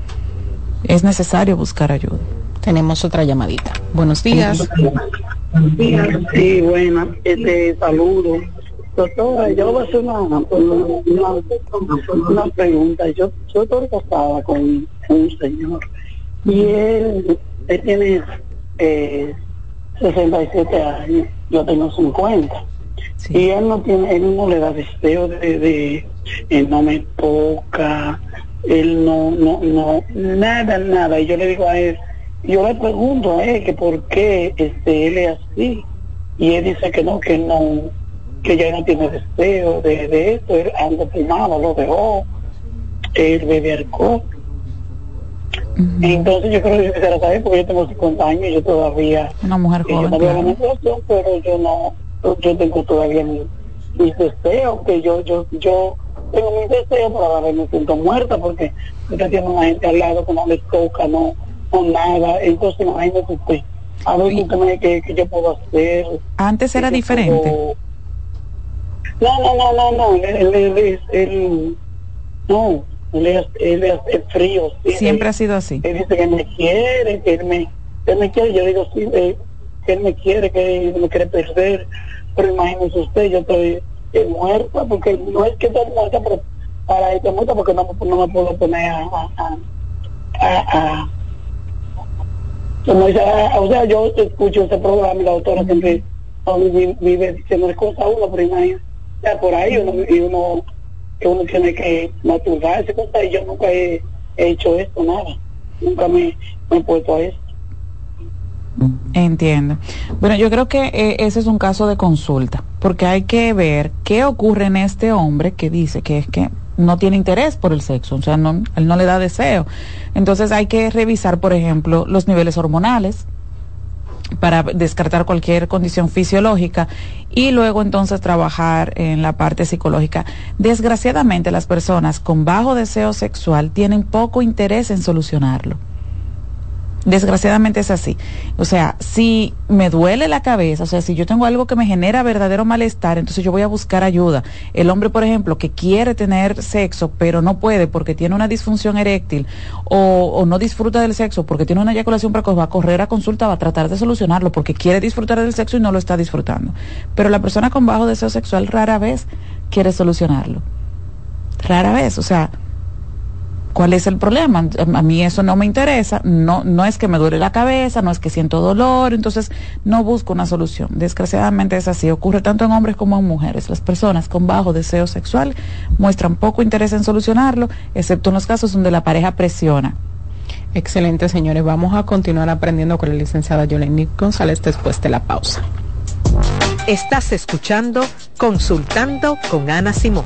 Es necesario buscar ayuda. Tenemos otra llamadita. Buenos días. Sí, buena. Este, saludo. Doctora, yo voy a hacer una, una, pregunta. Yo, yo estoy casada con un señor y él, él tiene eh, 67 años, yo tengo 50. Y él no tiene, él no le da deseo de, de él no me toca, él no, no, no, nada, nada. Y yo le digo a él, yo le pregunto a él que por qué este, él es así. Y él dice que no, que no, que ya no tiene deseo de, de esto, él anda primado, lo dejó, él bebe alcohol. Entonces yo creo que yo quisiera saber, porque yo tengo 50 años y yo todavía... Una mujer yo joven. claro. menstruación, pero yo no, yo tengo todavía mi- mis deseos, que yo, yo, yo tengo mis deseos, pero a la vez me siento muerta porque usted tiene una gente al lado que no le toca, no, no nada, entonces imagínate usted, a ver usted me que, que yo puedo hacer. Antes era diferente. puedo- No, no, no, no, no, él, él, él no, él es, frío. sí, Siempre ha sido así. él dice que me quiere, que él me, que él me quiere, yo digo sí, eh, que él me quiere, que él me quiere perder, pero imagínese usted, yo estoy eh, muerta, porque no es que estoy muerta, pero para estar muerta porque no, me- no me puedo poner a, a, a, a- a- como dice, a- o sea, yo escucho ese programa y la doctora siempre vive diciendo cosas uno, pero imagínese, ya por ahí uno, y uno, que uno tiene que masturbarse, cosas, y yo nunca he, he hecho esto, nada, nunca me, me he puesto a eso. Entiendo. Bueno, yo creo que eh, ese es un caso de consulta, porque hay que ver qué ocurre en este hombre que dice que es que no tiene interés por el sexo, o sea, no, él no le da deseo. Entonces hay que revisar, por ejemplo, los niveles hormonales para descartar cualquier condición fisiológica y luego entonces trabajar en la parte psicológica. Desgraciadamente las personas con bajo deseo sexual tienen poco interés en solucionarlo. Desgraciadamente es así. O sea, si me duele la cabeza, o sea, si yo tengo algo que me genera verdadero malestar, entonces yo voy a buscar ayuda. El hombre, por ejemplo, que quiere tener sexo, pero no puede porque tiene una disfunción eréctil o, no disfruta del sexo porque tiene una eyaculación precoz, va a correr a consulta, va a tratar de solucionarlo porque quiere disfrutar del sexo y no lo está disfrutando. Pero la persona con bajo deseo sexual rara vez quiere solucionarlo. Rara vez, o sea, ¿Cuál es el problema? A mí eso no me interesa, no, no es que me duele la cabeza, no es que siento dolor, entonces no busco una solución. Desgraciadamente es así, ocurre tanto en hombres como en mujeres. Las personas con bajo deseo sexual muestran poco interés en solucionarlo, excepto en los casos donde la pareja presiona. Excelente, señores. Vamos a continuar aprendiendo con la licenciada Yoleni González después de la pausa. Estás escuchando Consultando con Ana Simón.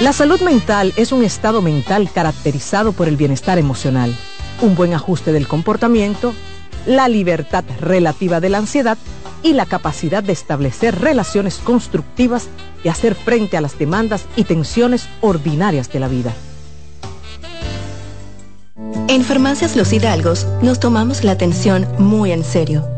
La salud mental es un estado mental caracterizado por el bienestar emocional, un buen ajuste del comportamiento, la libertad relativa de la ansiedad y la capacidad de establecer relaciones constructivas y hacer frente a las demandas y tensiones ordinarias de la vida. En Farmacias Los Hidalgos nos tomamos la atención muy en serio.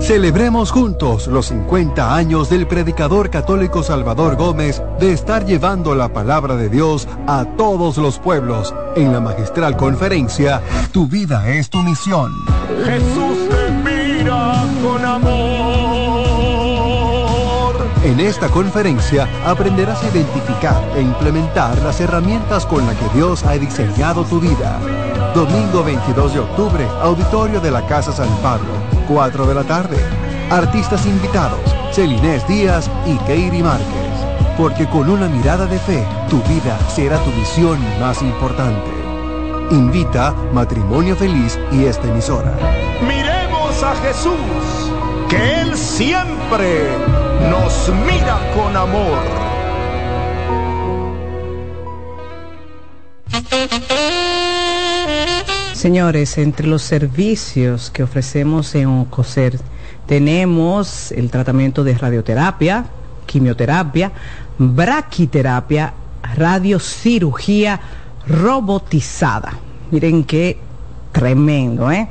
Celebremos juntos los 50 años del predicador católico Salvador Gómez de estar llevando la palabra de Dios a todos los pueblos en la magistral conferencia Tu vida es tu misión. Jesús te mira con amor. En esta conferencia aprenderás a identificar e implementar las herramientas con las que Dios ha diseñado tu vida. Domingo 22 de octubre, auditorio de la Casa San Pablo, 4 de la tarde. Artistas invitados, Celinés Díaz y Keiri Márquez. Porque con una mirada de fe, tu vida será tu misión más importante. Invita Matrimonio Feliz y esta emisora. Miremos a Jesús, que Él siempre nos mira con amor. Señores, entre los servicios que ofrecemos en OCOSER tenemos el tratamiento de radioterapia, quimioterapia, braquiterapia, radiocirugía robotizada. Miren qué tremendo, ¿eh?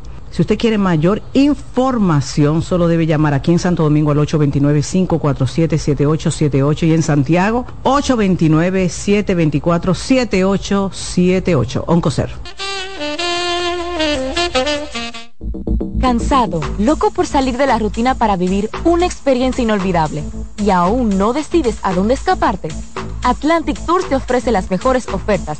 Si usted quiere mayor información, solo debe llamar aquí en Santo Domingo al 829-547-7878 y en Santiago 829-724-7878. Oncocer. Cansado, loco por salir de la rutina para vivir una experiencia inolvidable y aún no decides a dónde escaparte. Atlantic Tours te ofrece las mejores ofertas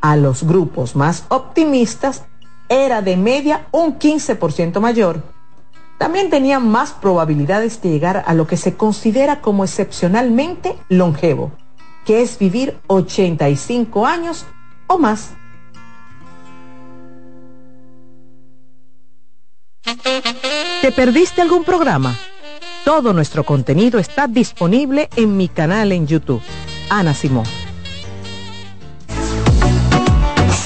a los grupos más optimistas era de media un 15% mayor. También tenían más probabilidades de llegar a lo que se considera como excepcionalmente longevo, que es vivir 85 años o más. ¿Te perdiste algún programa? Todo nuestro contenido está disponible en mi canal en YouTube. Ana Simón.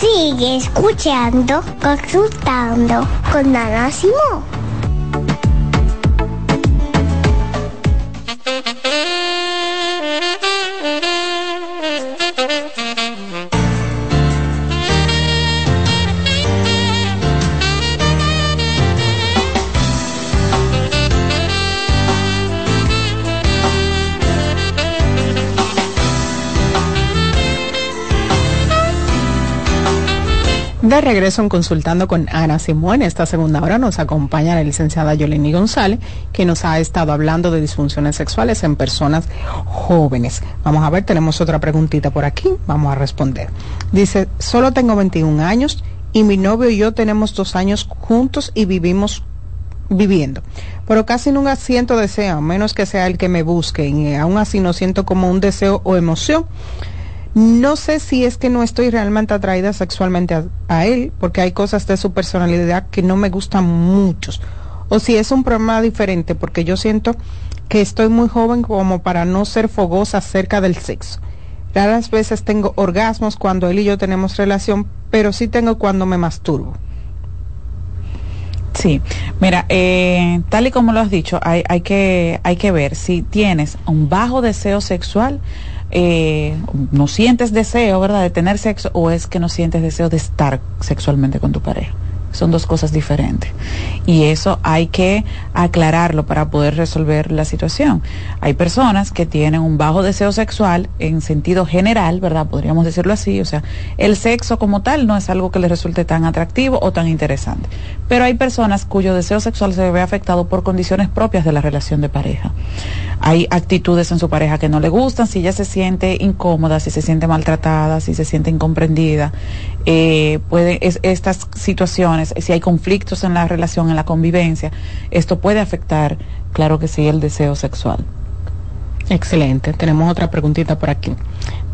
Sigue escuchando, consultando con Ana Simón. De regreso en Consultando con Ana Simón, esta segunda hora nos acompaña la licenciada Yoleni González, que nos ha estado hablando de disfunciones sexuales en personas jóvenes. Vamos a ver, tenemos otra preguntita por aquí, vamos a responder. Dice, solo tengo 21 años y mi novio y yo tenemos dos años juntos y vivimos viviendo. Pero casi nunca siento deseo, a menos que sea el que me busque, y aún así no siento como un deseo o emoción no sé si es que no estoy realmente atraída sexualmente a, él, porque hay cosas de su personalidad que no me gustan mucho. O si es un problema diferente, porque yo siento que estoy muy joven como para no ser fogosa acerca del sexo. Raras veces tengo orgasmos cuando él y yo tenemos relación, pero sí tengo cuando me masturbo. Sí, mira, eh, tal y como lo has dicho, hay, hay, que, hay que ver si tienes un bajo deseo sexual, eh, no sientes deseo, ¿verdad?, de tener sexo o es que no sientes deseo de estar sexualmente con tu pareja son dos cosas diferentes. Y eso hay que aclararlo para poder resolver la situación. Hay personas que tienen un bajo deseo sexual en sentido general, ¿verdad? Podríamos decirlo así. O sea, el sexo como tal no es algo que les resulte tan atractivo o tan interesante. Pero hay personas cuyo deseo sexual se ve afectado por condiciones propias de la relación de pareja. Hay actitudes en su pareja que no le gustan, si ella se siente incómoda, si se siente maltratada, si se siente incomprendida. Eh, puede, estas situaciones si hay conflictos en la relación, en la convivencia, esto puede afectar, claro que sí, el deseo sexual. Excelente. Tenemos otra preguntita por aquí.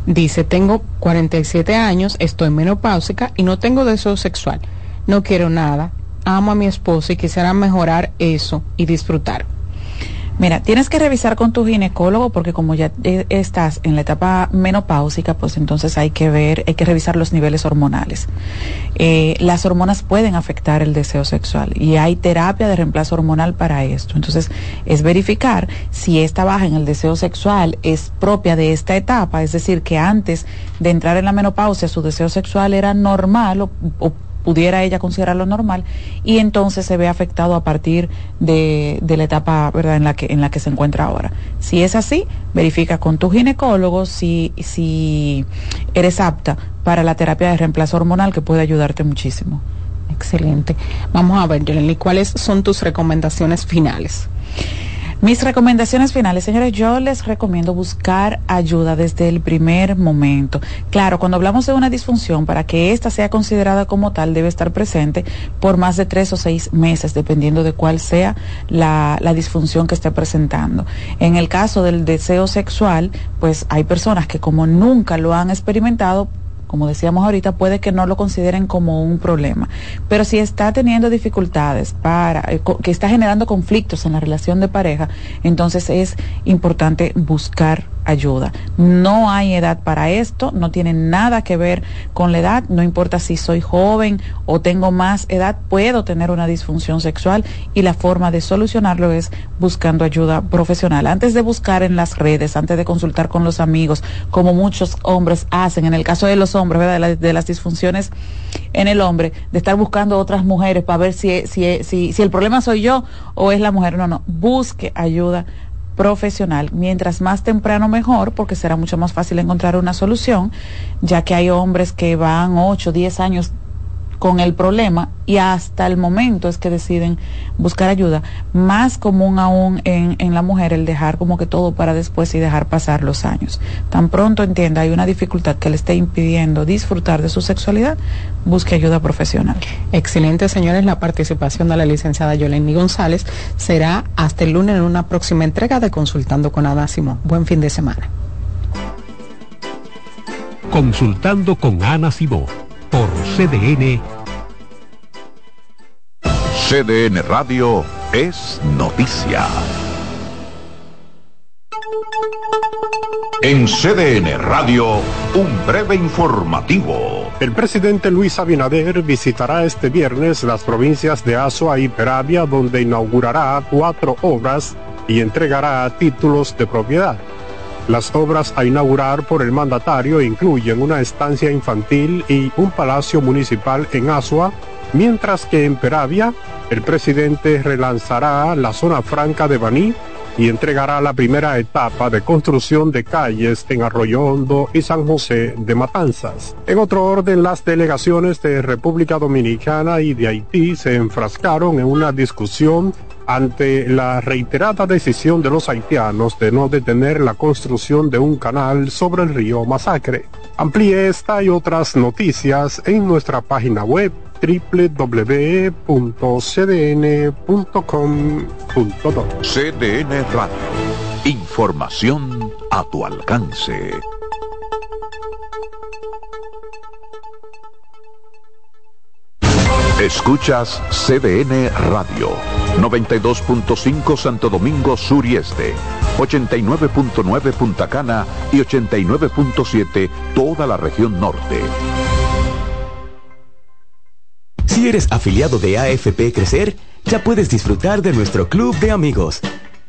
Dice, tengo 47 años, estoy menopáusica y no tengo deseo sexual. No quiero nada. Amo a mi esposo y quisiera mejorar eso y disfrutar. Mira, tienes que revisar con tu ginecólogo porque como ya eh, estás en la etapa menopáusica, pues entonces hay que ver, hay que revisar los niveles hormonales. Eh, las hormonas pueden afectar el deseo sexual y hay terapia de reemplazo hormonal para esto. Entonces es verificar si esta baja en el deseo sexual es propia de esta etapa, es decir, que antes de entrar en la menopausia su deseo sexual era normal o, pudiera ella considerarlo normal y entonces se ve afectado a partir de, de, la etapa verdad en la que en la que se encuentra ahora. Si es así verifica con tu ginecólogo si si eres apta para la terapia de reemplazo hormonal que puede ayudarte muchísimo. Excelente. Vamos a ver Yoleni cuáles son tus recomendaciones finales mis recomendaciones finales, señores, yo les recomiendo buscar ayuda desde el primer momento. Claro, cuando hablamos de una disfunción, para que ésta sea considerada como tal, debe estar presente por más de tres o seis meses, dependiendo de cuál sea la, la disfunción que esté presentando. En el caso del deseo sexual, pues hay personas que como nunca lo han experimentado, como decíamos ahorita, puede que no lo consideren como un problema. Pero si está teniendo dificultades para, eh, que está generando conflictos en la relación de pareja, entonces es importante buscar ayuda. No hay edad para esto, no tiene nada que ver con la edad, no importa si soy joven o tengo más edad, puedo tener una disfunción sexual y la forma de solucionarlo es buscando ayuda profesional. Antes de buscar en las redes, antes de consultar con los amigos, como muchos hombres hacen, en el caso de los hombres, ¿verdad? De, la, de las disfunciones en el hombre, de estar buscando otras mujeres para ver si, si, si, si el problema soy yo o es la mujer. No, no, busque ayuda profesional. Mientras más temprano mejor, porque será mucho más fácil encontrar una solución, ya que hay hombres que van 8, 10 años con el problema y hasta el momento es que deciden buscar ayuda. Más común aún en, en, la mujer el dejar como que todo para después y dejar pasar los años. Tan pronto entienda hay una dificultad que le esté impidiendo disfrutar de su sexualidad, busque ayuda profesional. Excelente, señores. La participación de la licenciada Yoleni González será hasta el lunes en una próxima entrega de Consultando con Ana Simón. Buen fin de semana. Consultando con Ana Simón por CDN. CDN Radio es noticia. En CDN Radio, un breve informativo. El presidente Luis Abinader visitará este viernes las provincias de Azua y Peravia, donde inaugurará cuatro obras y entregará títulos de propiedad. Las obras a inaugurar por el mandatario incluyen una estancia infantil y un palacio municipal en Asua, mientras que en Peravia el presidente relanzará la zona franca de Baní y entregará la primera etapa de construcción de calles en Arroyo Hondo y San José de Matanzas. En otro orden, las delegaciones de República Dominicana y de Haití se enfrascaron en una discusión ante la reiterada decisión de los haitianos de no detener la construcción de un canal sobre el río Masacre. Amplíe esta y otras noticias en nuestra página web www.cdn.com.do. CDN Radio. Información a tu alcance. Escuchas CDN Radio, 92.5 Santo Domingo Sur y Este, 89.9 Punta Cana y 89.7 toda la región norte. Si eres afiliado de AFP Crecer, ya puedes disfrutar de nuestro club de amigos.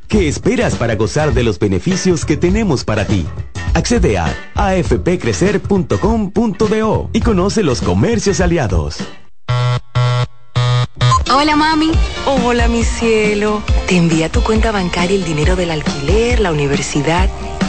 ¿Qué esperas para gozar de los beneficios que tenemos para ti? Accede a afpcrecer.com.do y conoce los comercios aliados. Hola mami. Hola mi cielo. Te envía tu cuenta bancaria el dinero del alquiler, la universidad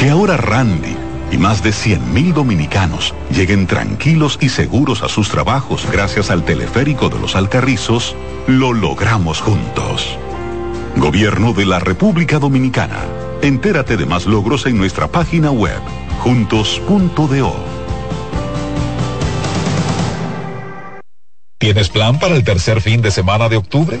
Que ahora Randy y más de 100.000 dominicanos lleguen tranquilos y seguros a sus trabajos gracias al teleférico de los Alcarrizos, lo logramos juntos. Gobierno de la República Dominicana. Entérate de más logros en nuestra página web, juntos.do. ¿Tienes plan para el tercer fin de semana de octubre?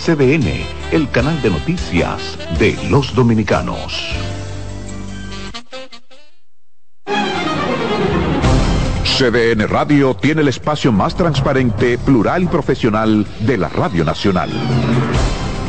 CDN, el canal de noticias de los dominicanos. CDN Radio tiene el espacio más transparente, plural y profesional de la Radio Nacional.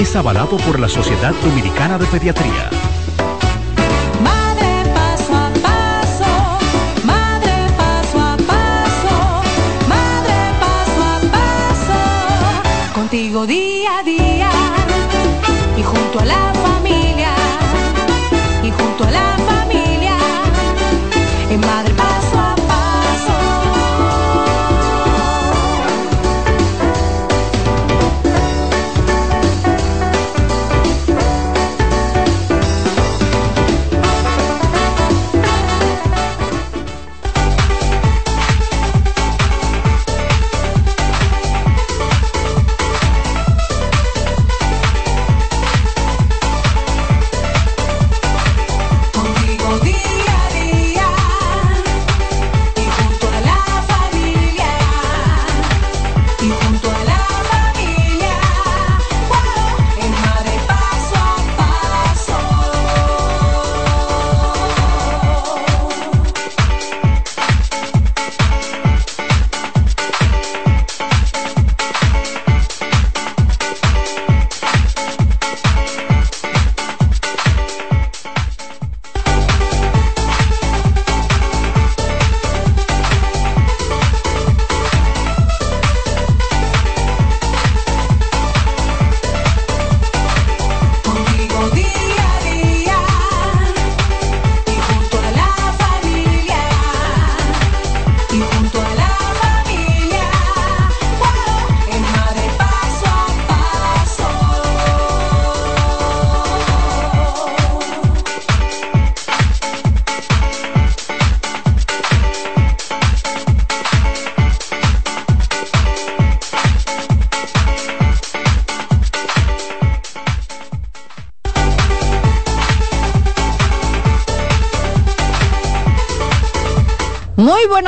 es avalado por la Sociedad Dominicana de Pediatría.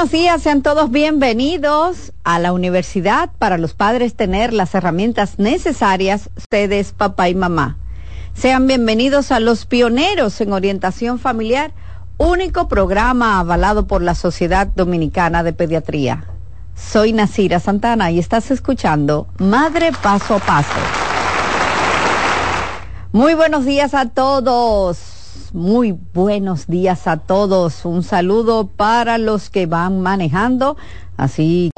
Buenos días, sean todos bienvenidos a la universidad para los padres tener las herramientas necesarias, ustedes, papá y mamá. Sean bienvenidos a los pioneros en orientación familiar, único programa avalado por la Sociedad Dominicana de Pediatría. Soy Nasira Santana y estás escuchando Madre Paso a Paso. Muy buenos días a todos muy buenos días a todos. Un saludo para los que van manejando. Así